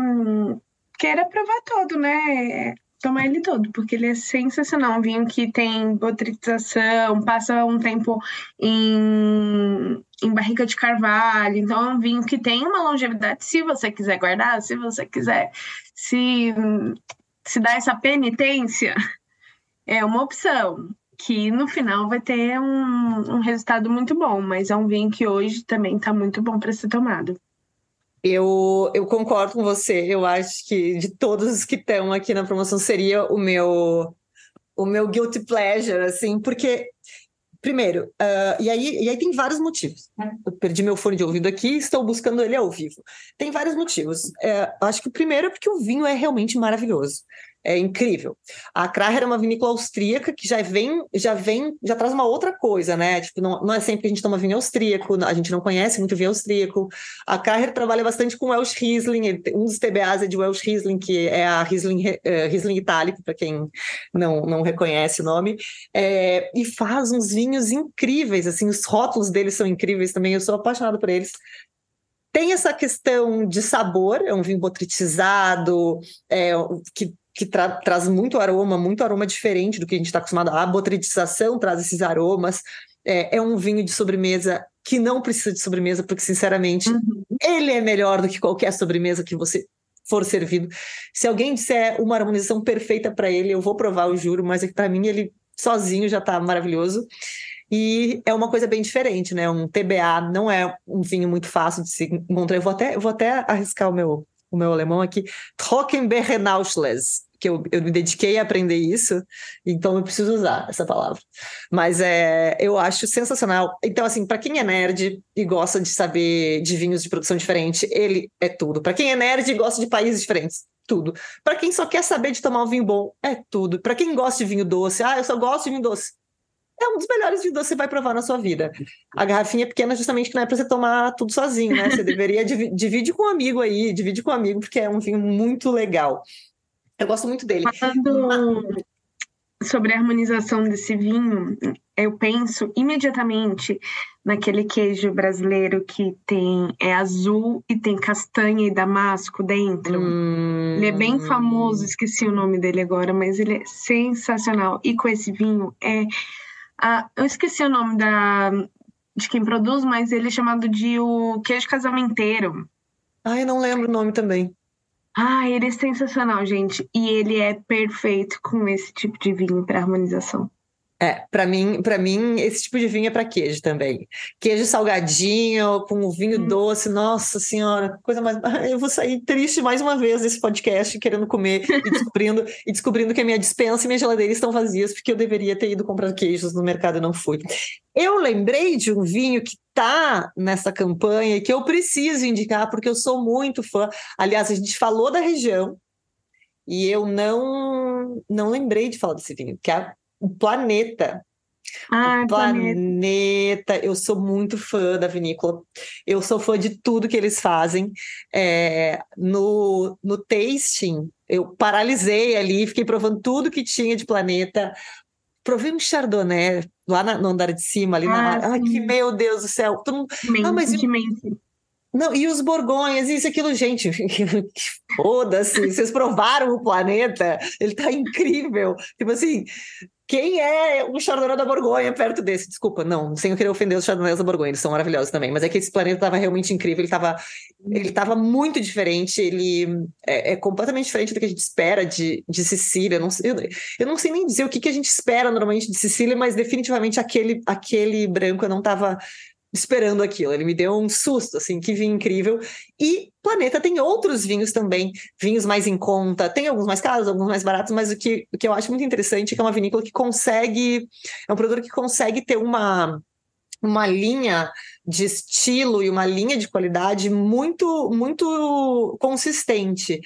hum, queira provar todo, né? tomar ele todo, porque ele é sensacional. Um vinho que tem botritização, passa um tempo em, em barrica de carvalho. Então, é um vinho que tem uma longevidade, se você quiser guardar, se você quiser se, se dar essa penitência, é uma opção. Que no final vai ter um, um resultado muito bom, mas é um vinho que hoje também está muito bom para ser tomado. Eu, eu concordo com você. Eu acho que de todos os que estão aqui na promoção seria o meu o meu guilty pleasure, assim, porque primeiro, uh, e, aí, e aí tem vários motivos. Eu perdi meu fone de ouvido aqui, estou buscando ele ao vivo. Tem vários motivos. Uh, acho que o primeiro é porque o vinho é realmente maravilhoso é incrível. A Kraher é uma vinícola austríaca que já vem, já vem, já traz uma outra coisa, né? Tipo, não, não é sempre que a gente toma vinho austríaco, a gente não conhece muito vinho austríaco. A Kraher trabalha bastante com Welsh Riesling, um dos TBAs é de Welsh Riesling, que é a Riesling, uh, Riesling itálico, para quem não, não reconhece o nome, é, e faz uns vinhos incríveis, assim, os rótulos deles são incríveis também, eu sou apaixonada por eles. Tem essa questão de sabor, é um vinho botritizado, é, que que tra traz muito aroma, muito aroma diferente do que a gente está acostumado. A botritização traz esses aromas. É, é, um vinho de sobremesa que não precisa de sobremesa, porque, sinceramente, uhum. ele é melhor do que qualquer sobremesa que você for servido. Se alguém disser uma harmonização perfeita para ele, eu vou provar, eu juro, mas é que para mim ele sozinho já está maravilhoso. E é uma coisa bem diferente, né? Um TBA não é um vinho muito fácil de se encontrar. Eu vou até, eu vou até arriscar o meu o meu alemão aqui, Trockenbeerenauschles, que eu, eu me dediquei a aprender isso, então eu preciso usar essa palavra. Mas é, eu acho sensacional. Então, assim, para quem é nerd e gosta de saber de vinhos de produção diferente, ele é tudo. Para quem é nerd e gosta de países diferentes, tudo. Para quem só quer saber de tomar um vinho bom, é tudo. Para quem gosta de vinho doce, ah, eu só gosto de vinho doce é um dos melhores vinhos que você vai provar na sua vida. A garrafinha é pequena justamente que não é para você tomar tudo sozinho, né? Você deveria dividir divide com um amigo aí, divide com um amigo, porque é um vinho muito legal. Eu gosto muito dele. Falando sobre a harmonização desse vinho, eu penso imediatamente naquele queijo brasileiro que tem é azul e tem castanha e damasco dentro. Hum... Ele é bem famoso, esqueci o nome dele agora, mas ele é sensacional. E com esse vinho é Ah, eu esqueci o nome da, de quem produz, mas ele é chamado de o queijo casamenteiro. Ah, eu não lembro o nome também. Ah, ele é sensacional, gente. E ele é perfeito com esse tipo de vinho para harmonização. É, para mim, para mim esse tipo de vinho é para queijo também. Queijo salgadinho com vinho hum. doce, nossa senhora, coisa mais. Eu vou sair triste mais uma vez desse podcast querendo comer e descobrindo e descobrindo que a minha dispensa e minha geladeira estão vazias porque eu deveria ter ido comprar queijos no mercado e não fui. Eu lembrei de um vinho que tá nessa campanha e que eu preciso indicar porque eu sou muito fã. Aliás, a gente falou da região e eu não não lembrei de falar desse vinho, que é o planeta. Ah, o planeta. planeta. Eu sou muito fã da vinícola. Eu sou fã de tudo que eles fazem. É, no, no tasting, eu paralisei ali, fiquei provando tudo que tinha de planeta. Provei um chardonnay lá na, no andar de cima, ali ah, na. Ai, que meu Deus do céu! Todo mundo... ah, mas eu... Não, e os borgonhas, isso aquilo, gente, foda-se, vocês provaram o planeta, ele tá incrível. Tipo assim, quem é o Chardonnay da Borgonha perto desse? Desculpa, não, sem eu querer ofender os Chardonnays da Borgonha, eles são maravilhosos também, mas é que esse planeta estava realmente incrível, ele estava ele tava muito diferente, ele é, é, completamente diferente do que a gente espera de, de Sicília. Eu não, eu, eu não sei nem dizer o que, que a gente espera normalmente de Sicília, mas definitivamente aquele, aquele branco eu não estava esperando aquilo. Ele me deu um susto, assim, que vinho incrível. E Planeta tem outros vinhos também, vinhos mais em conta, tem alguns mais caros, alguns mais baratos, mas o que, o que eu acho muito interessante é que é uma vinícola que consegue, é um produtor que consegue ter uma uma linha de estilo e uma linha de qualidade muito muito consistente.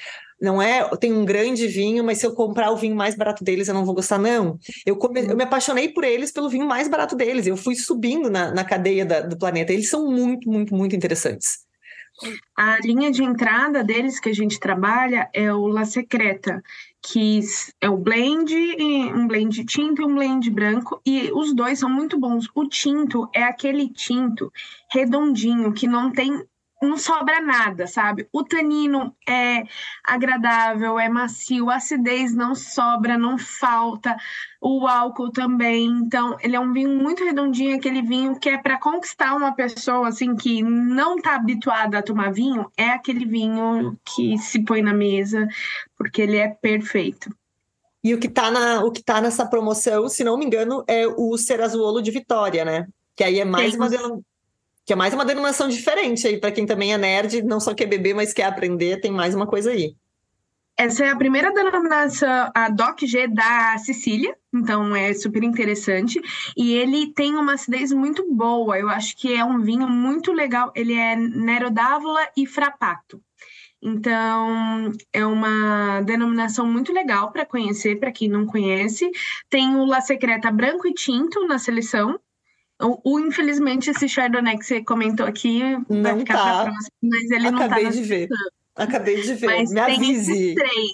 Não é, tem um grande vinho, mas se eu comprar o vinho mais barato deles, eu não vou gostar, não. Eu, come, eu me apaixonei por eles pelo vinho mais barato deles. Eu fui subindo na, na cadeia da, do planeta. Eles são muito, muito, muito interessantes. A linha de entrada deles que a gente trabalha é o La Secreta, que é o blend, um blend tinto e um blend branco, e os dois são muito bons. O tinto é aquele tinto redondinho que não tem não sobra nada, sabe? O tanino é agradável, é macio, a acidez não sobra, não falta, o álcool também. Então, ele é um vinho muito redondinho, aquele vinho que é para conquistar uma pessoa assim que não está habituada a tomar vinho, é aquele vinho que se põe na mesa, porque ele é perfeito. E o que está na, o que tá nessa promoção, se não me engano, é o Serazuolo de Vitória, né? Que aí é mais Tem. uma que é mais uma denominação diferente aí para quem também é nerd, não só quer beber, mas quer aprender, tem mais uma coisa aí. Essa é a primeira denominação, a DOC-G da Sicília, então é super interessante. E ele tem uma acidez muito boa, eu acho que é um vinho muito legal. Ele é Nero d'Avola e Frappato. Então, é uma denominação muito legal para conhecer, para quem não conhece. Tem o La Secreta branco e tinto na seleção, o, o, infelizmente, esse Chardonnay que você comentou aqui não vai ficar tá. pra próxima, mas ele Acabei não tá de ver. Acabei de ver. Mas Me tem avise. três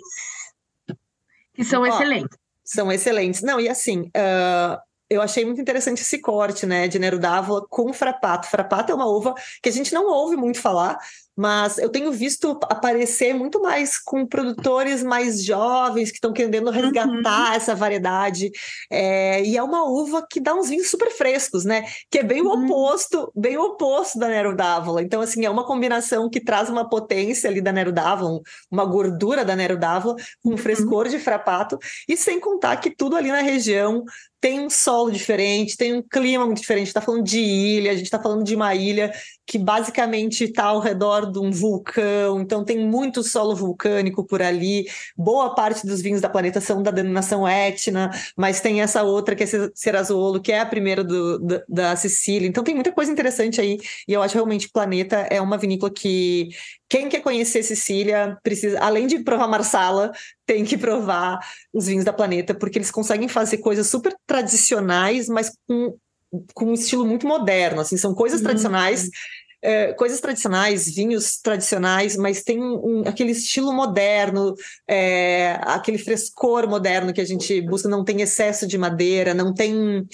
que são Ó, excelentes. São excelentes. Não, e assim, uh, eu achei muito interessante esse corte, né, de Nero d'Avola com Frapato. Frapato é uma uva que a gente não ouve muito falar, mas eu tenho visto aparecer muito mais com produtores mais jovens que estão querendo resgatar uhum. essa variedade. É, e é uma uva que dá uns vinhos super frescos, né? Que é bem o uhum. oposto, bem o oposto da Nero d'Avola. Então, assim, é uma combinação que traz uma potência ali da Nero d'Avola, uma gordura da Nero d'Avola, com um uhum. frescor de frapato, e sem contar que tudo ali na região tem um solo diferente, tem um clima muito diferente. está falando de ilha, a gente está falando de uma ilha que basicamente está ao redor de um vulcão, então tem muito solo vulcânico por ali. Boa parte dos vinhos da planeta são da denominação Etna, mas tem essa outra que é Serrazolo, que é a primeira do, da, da Sicília. Então tem muita coisa interessante aí, e eu acho realmente que Planeta é uma vinícola que quem quer conhecer Sicília precisa, além de provar Marsala, tem que provar os vinhos da Planeta, porque eles conseguem fazer coisas super tradicionais, mas com, com um estilo muito moderno. Assim, são coisas uhum. É, coisas tradicionais, vinhos tradicionais, mas tem um, aquele estilo moderno, é, aquele frescor moderno que a gente busca, não tem excesso de madeira, não tem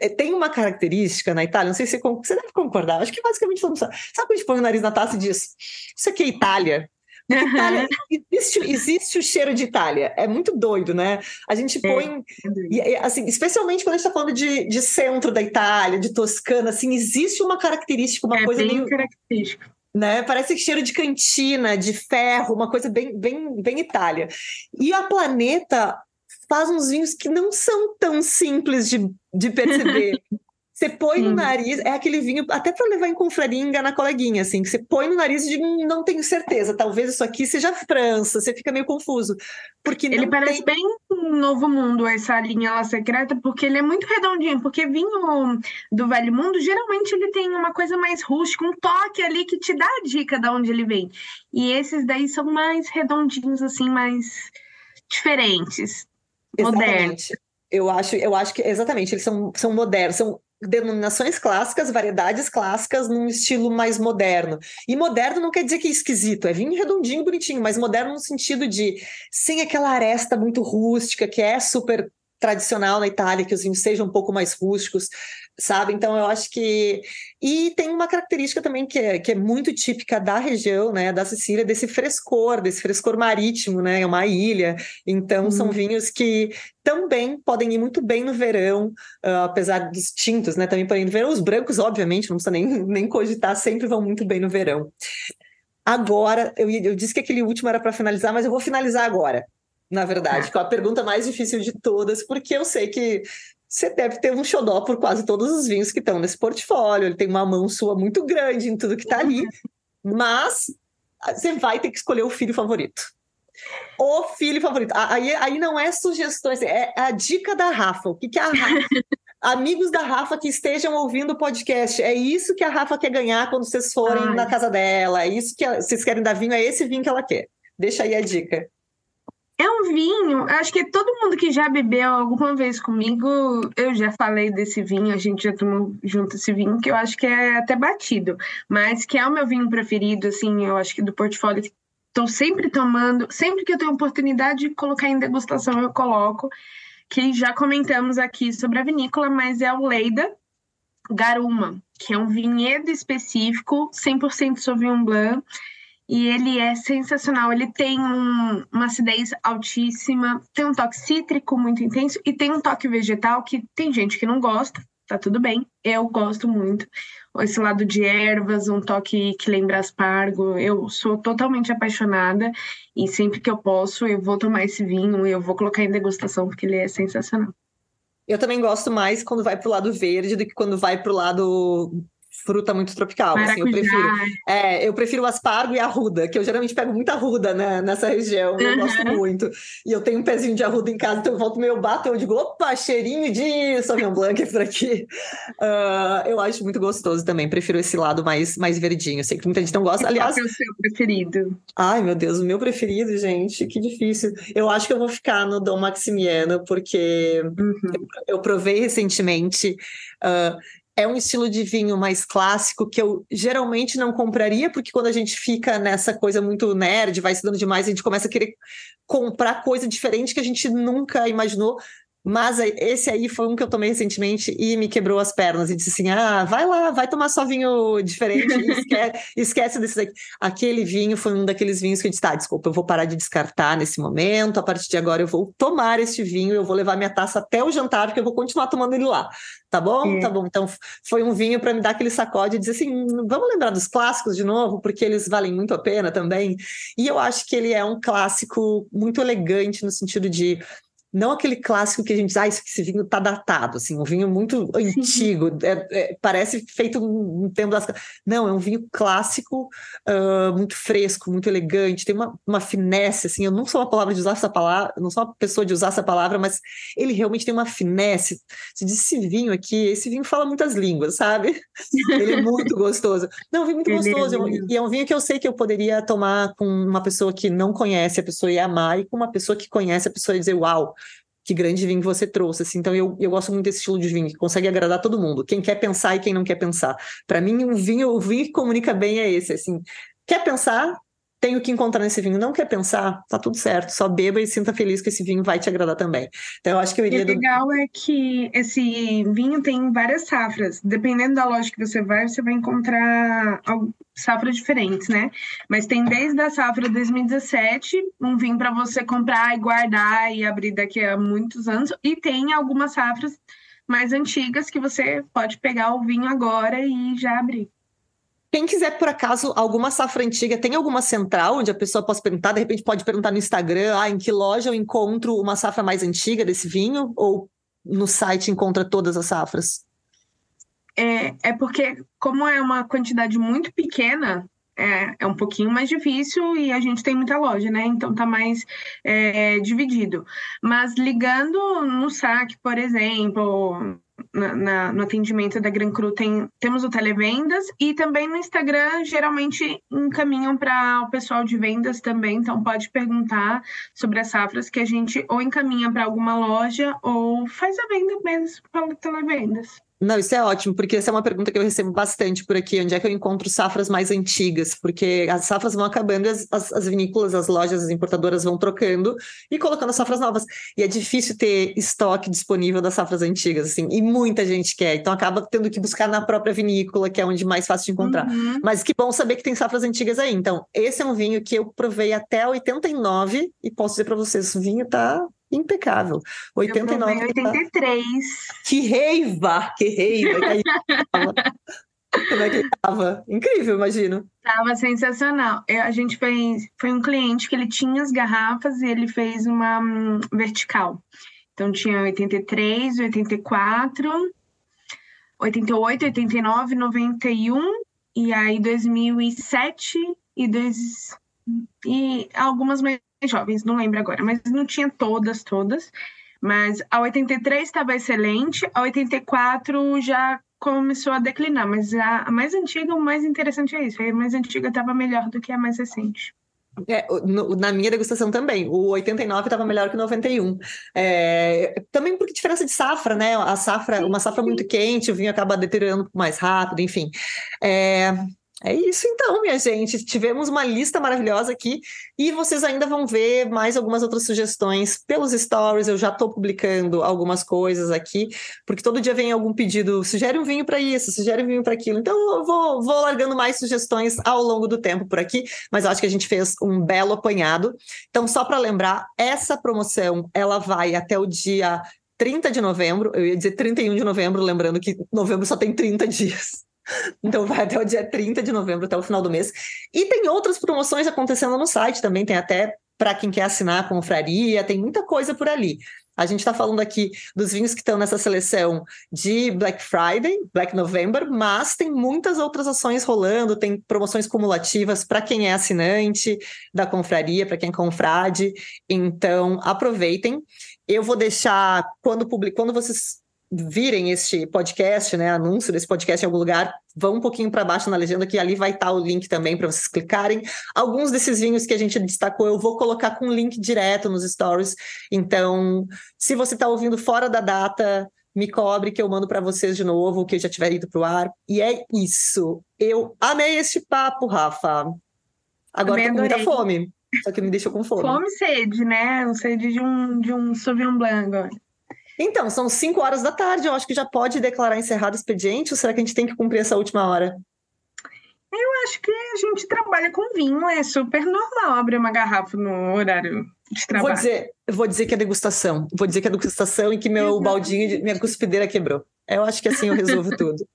é, tem uma característica na Itália, não sei se você deve concordar, acho que basicamente todo mundo sabe. Sabe quando a gente põe o nariz na taça e diz: Isso aqui é Itália? Itália, existe, existe, o cheiro de Itália, é muito doido, né? A gente é, põe, é assim, especialmente quando a gente está falando de, de centro da Itália, de Toscana, assim, existe uma característica, uma é coisa bem meio... característica. Né? Parece cheiro de cantina, de ferro, uma coisa bem, bem, bem Itália. E a Planeta faz uns vinhos que não são tão simples de, de perceber. Você põe Sim. no nariz, é aquele vinho, até para levar em confraria e enganar coleguinha, assim, que você põe no nariz e hum, não tenho certeza, talvez isso aqui seja França, você fica meio confuso. Porque ele parece tem... bem um novo mundo, essa linha lá secreta, porque ele é muito redondinho, porque vinho do Velho Mundo, geralmente ele tem uma coisa mais rústica, um toque ali que te dá a dica de onde ele vem. E esses daí são mais redondinhos, assim, mais diferentes, Exatamente. modernos. Eu acho, eu acho que exatamente, eles são, são modernos, são denominações clássicas, variedades clássicas num estilo mais moderno. E moderno não quer dizer que é esquisito, é vinho redondinho, bonitinho, mas moderno no sentido de sem aquela aresta muito rústica, que é super tradicional na Itália, que os vinhos sejam um pouco mais rústicos, sabe? Então eu acho que e tem uma característica também que é, que é muito típica da região, né, da Sicília, desse frescor, desse frescor marítimo, né? É uma ilha, então são uhum. vinhos que também podem ir muito bem no verão, uh, apesar dos tintos, né? Também podem ir no verão. Os brancos, obviamente, não precisa nem, nem cogitar, sempre vão muito bem no verão. Agora, eu, eu disse que aquele último era para finalizar, mas eu vou finalizar agora na verdade, com a pergunta mais difícil de todas, porque eu sei que você deve ter um xodó por quase todos os vinhos que estão nesse portfólio. Ele tem uma mão sua muito grande em tudo que está ali, mas você vai ter que escolher o filho favorito. O filho favorito. Aí, aí não é sugestões, é a dica da Rafa. O que, que é a Rafa? Amigos da Rafa que estejam ouvindo o podcast, é isso que a Rafa quer ganhar quando vocês forem Ai. na casa dela, é isso que vocês querem dar vinho, é esse vinho que ela quer. Deixa aí a dica. É um vinho, acho que todo mundo que já bebeu alguma vez comigo, eu já falei desse vinho, a gente já tomou junto esse vinho, que eu acho que é até batido, mas que é o meu vinho preferido, assim, eu acho que do portfólio estou sempre tomando, sempre que eu tenho oportunidade de colocar em degustação, eu coloco, que já comentamos aqui sobre a vinícola, mas é o Leida Garuma, que é um vinhedo específico, 100% Sauvignon Blanc, e ele é sensacional. Ele tem um, uma acidez altíssima, tem um toque cítrico muito intenso e tem um toque vegetal que tem gente que não gosta, tá tudo bem. Eu gosto muito. Esse lado de ervas, um toque que lembra aspargo. Eu sou totalmente apaixonada e sempre que eu posso, eu vou tomar esse vinho e eu vou colocar em degustação porque ele é sensacional. Eu também gosto mais quando vai pro lado verde do que quando vai pro lado fruta muito tropical. Assim, eu prefiro. É, eu prefiro o aspargo e a arruda, que eu geralmente pego muita arruda né, nessa região. Eu uhum. gosto muito. E eu tenho um pezinho de arruda em casa, então eu volto meu bato e eu digo, opa, cheirinho de Sauvignon Blanc por aqui. Uh, eu acho muito gostoso também. Prefiro esse lado mais, mais verdinho. Sei que muita gente não gosta. Aliás. Qual é o seu preferido? Ai, meu Deus, o meu preferido, gente, que difícil. Eu acho que eu vou ficar no Dom Maximiano, porque uhum. eu, eu, provei recentemente. Uh, é um estilo de vinho mais clássico que eu geralmente não compraria, porque quando a gente fica nessa coisa muito nerd, vai se dando demais, a gente começa a querer comprar coisa diferente que a gente nunca imaginou. Mas esse aí foi um que eu tomei recentemente e me quebrou as pernas e disse assim: ah, vai lá, vai tomar só vinho diferente e esquece, esquece desse daqui. Aquele vinho foi um daqueles vinhos que eu disse: tá, desculpa, eu vou parar de descartar nesse momento, a partir de agora eu vou tomar este vinho, eu vou levar minha taça até o jantar, porque eu vou continuar tomando ele lá. Tá bom? É. Tá bom. Então foi um vinho para me dar aquele sacode e dizer assim: vamos lembrar dos clássicos de novo, porque eles valem muito a pena também. E eu acho que ele é um clássico muito elegante no sentido de não aquele clássico que a gente diz, ah, esse vinho está datado, assim, um vinho muito antigo, é, é, parece feito no tempo das... Não, é um vinho clássico, uh, muito fresco, muito elegante, tem uma, uma finesse, assim, eu não sou uma palavra de usar essa palavra, não sou uma pessoa de usar essa palavra, mas ele realmente tem uma finesse. Você diz, esse vinho aqui, esse vinho fala muitas línguas, sabe? ele é muito gostoso. Não, um vinho muito é gostoso, é e é um vinho que eu sei que eu poderia tomar com uma pessoa que não conhece, a pessoa ia amar, e com uma pessoa que conhece, a pessoa ia dizer, uau, que grande vinho você trouxe. Assim. Então, eu, eu gosto muito desse estilo de vinho, que consegue agradar todo mundo, quem quer pensar e quem não quer pensar. Para mim, um vinho, o vinho que comunica bem é esse. Assim, quer pensar, tem o que encontrar nesse vinho, não quer pensar, tá tudo certo, só beba e sinta feliz que esse vinho vai te agradar também. Então eu acho que eu iria. O legal do... é que esse vinho tem várias safras. Dependendo da loja que você vai, você vai encontrar safras diferentes, né? Mas tem desde a safra 2017, um vinho para você comprar e guardar e abrir daqui a muitos anos, e tem algumas safras mais antigas que você pode pegar o vinho agora e já abrir. Quem quiser, por acaso, alguma safra antiga, tem alguma central onde a pessoa possa perguntar? De repente pode perguntar no Instagram, ah, em que loja eu encontro uma safra mais antiga desse vinho? Ou no site encontra todas as safras? É, é porque, como é uma quantidade muito pequena, é, é um pouquinho mais difícil e a gente tem muita loja, né? Então tá mais é, dividido. Mas ligando no saque, por exemplo, na, na, no atendimento da Gran Cru tem, temos o televendas e também no Instagram geralmente encaminham para o pessoal de vendas também, então pode perguntar sobre as safras que a gente ou encaminha para alguma loja ou faz a venda mesmo pelo televendas. Não, isso é ótimo, porque essa é uma pergunta que eu recebo bastante por aqui. Onde é que eu encontro safras mais antigas? Porque as safras vão acabando e as, as, as, vinícolas, as lojas, as importadoras vão trocando e colocando safras novas. E é difícil ter estoque disponível das safras antigas, assim, e muita gente quer. Então acaba tendo que buscar na própria vinícola, que é onde mais fácil de encontrar. Uhum. Mas que bom saber que tem safras antigas aí. Então, esse é um vinho que eu provei até 89 e posso dizer para vocês, o vinho tá impecável. 89. Eu 83. Que reiva, que reiva. Como é que ele tava? Incrível, imagino. Tava sensacional. Eu, a gente fez. Foi um cliente que ele tinha as garrafas e ele fez uma um, vertical. Então tinha 83, 84, 88, 89, 91 e aí 2007 e dois e algumas mais jovens, não lembro agora, mas não tinha todas, todas. Mas a 83 estava excelente, a 84 já começou a declinar, mas a, mais antiga, o mais interessante é isso, a mais antiga estava melhor do que a mais recente. É, no, na minha degustação também, o 89 estava melhor que o 91. É, também porque diferença de safra, né? A safra, uma safra muito quente, o vinho acaba deteriorando mais rápido, enfim. É, é isso então, minha gente. Tivemos uma lista maravilhosa aqui e vocês ainda vão ver mais algumas outras sugestões pelos stories. Eu já estou publicando algumas coisas aqui, porque todo dia vem algum pedido, sugere um vinho para isso, sugere um vinho para aquilo. Então eu vou, vou largando mais sugestões ao longo do tempo por aqui, mas acho que a gente fez um belo apanhado. Então, só para lembrar, essa promoção ela vai até o dia 30 de novembro, eu ia dizer 31 de novembro, lembrando que novembro só tem 30 dias. Então vai até o dia 30 de novembro, até o final do mês. E tem outras promoções acontecendo no site também, tem até para quem quer assinar a confraria, tem muita coisa por ali. A gente está falando aqui dos vinhos que estão nessa seleção de Black Friday, Black November, mas tem muitas outras ações rolando, tem promoções cumulativas para quem é assinante da confraria, para quem é confrade. Então, aproveitem. Eu vou deixar, quando, public... quando vocês virem este podcast, né, anúncio desse podcast em algum lugar, vão um pouquinho para baixo na legenda que ali vai estar tá o link também para vocês clicarem. Alguns desses vinhos que a gente destacou eu vou colocar com link direto nos stories. Então, se você está ouvindo fora da data, me cobre que eu mando para vocês de novo, que eu já tiver ido para o ar. E é isso. Eu amei este papo, Rafa. Agora tô com muita fome. Só que me deixou com fome. Fome e sede, né? Sede de um, de um Sauvignon Blanc. Então, são 5 horas da tarde, eu acho que já pode declarar encerrado o expediente, ou será que a gente tem que cumprir essa última hora? Eu acho que a gente trabalha com vinho, é super normal abrir uma garrafa no horário de trabalho. Vou dizer, vou dizer que é degustação. Vou dizer que é degustação e que meu baldinho, minha cuspideira quebrou. Eu acho que assim eu resolvo tudo.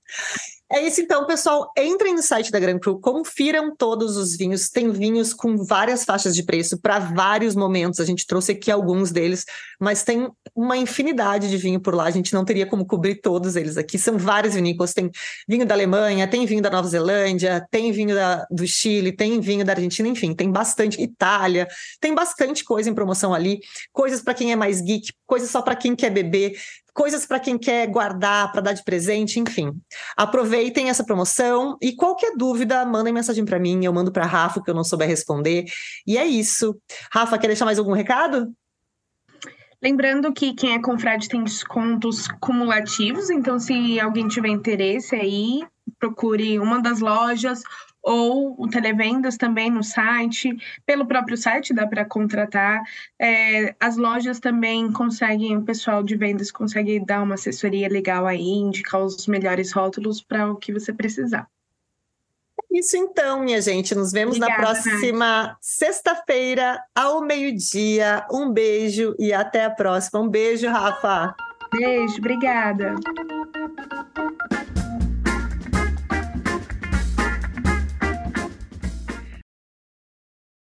É isso então, pessoal. Entrem no site da Grand Cru, confiram todos os vinhos. Tem vinhos com várias faixas de preço para vários momentos. A gente trouxe aqui alguns deles, mas tem uma infinidade de vinho por lá. A gente não teria como cobrir todos eles aqui. São várias vinícolas. Tem vinho da Alemanha, tem vinho da Nova Zelândia, tem vinho da, do Chile, tem vinho da Argentina, enfim, tem bastante. Itália, tem bastante coisa em promoção ali. Coisas para quem é mais geek, coisas só para quem quer beber coisas para quem quer guardar, para dar de presente, enfim. Aproveitem essa promoção e qualquer dúvida, mandem mensagem para mim, eu mando para Rafa que eu não souber responder. E é isso. Rafa, quer deixar mais algum recado? Lembrando que quem é confrade tem descontos cumulativos, então se alguém tiver interesse aí, procure uma das lojas ou o televendas também no site, pelo próprio site dá para contratar. É, as lojas também conseguem, o pessoal de vendas consegue dar uma assessoria legal aí, indicar os melhores rótulos para o que você precisar. Isso então, minha gente. Nos vemos Obrigada, na próxima sexta-feira, ao meio-dia. Um beijo e até a próxima. Um beijo, Rafa. Beijo, obrigada.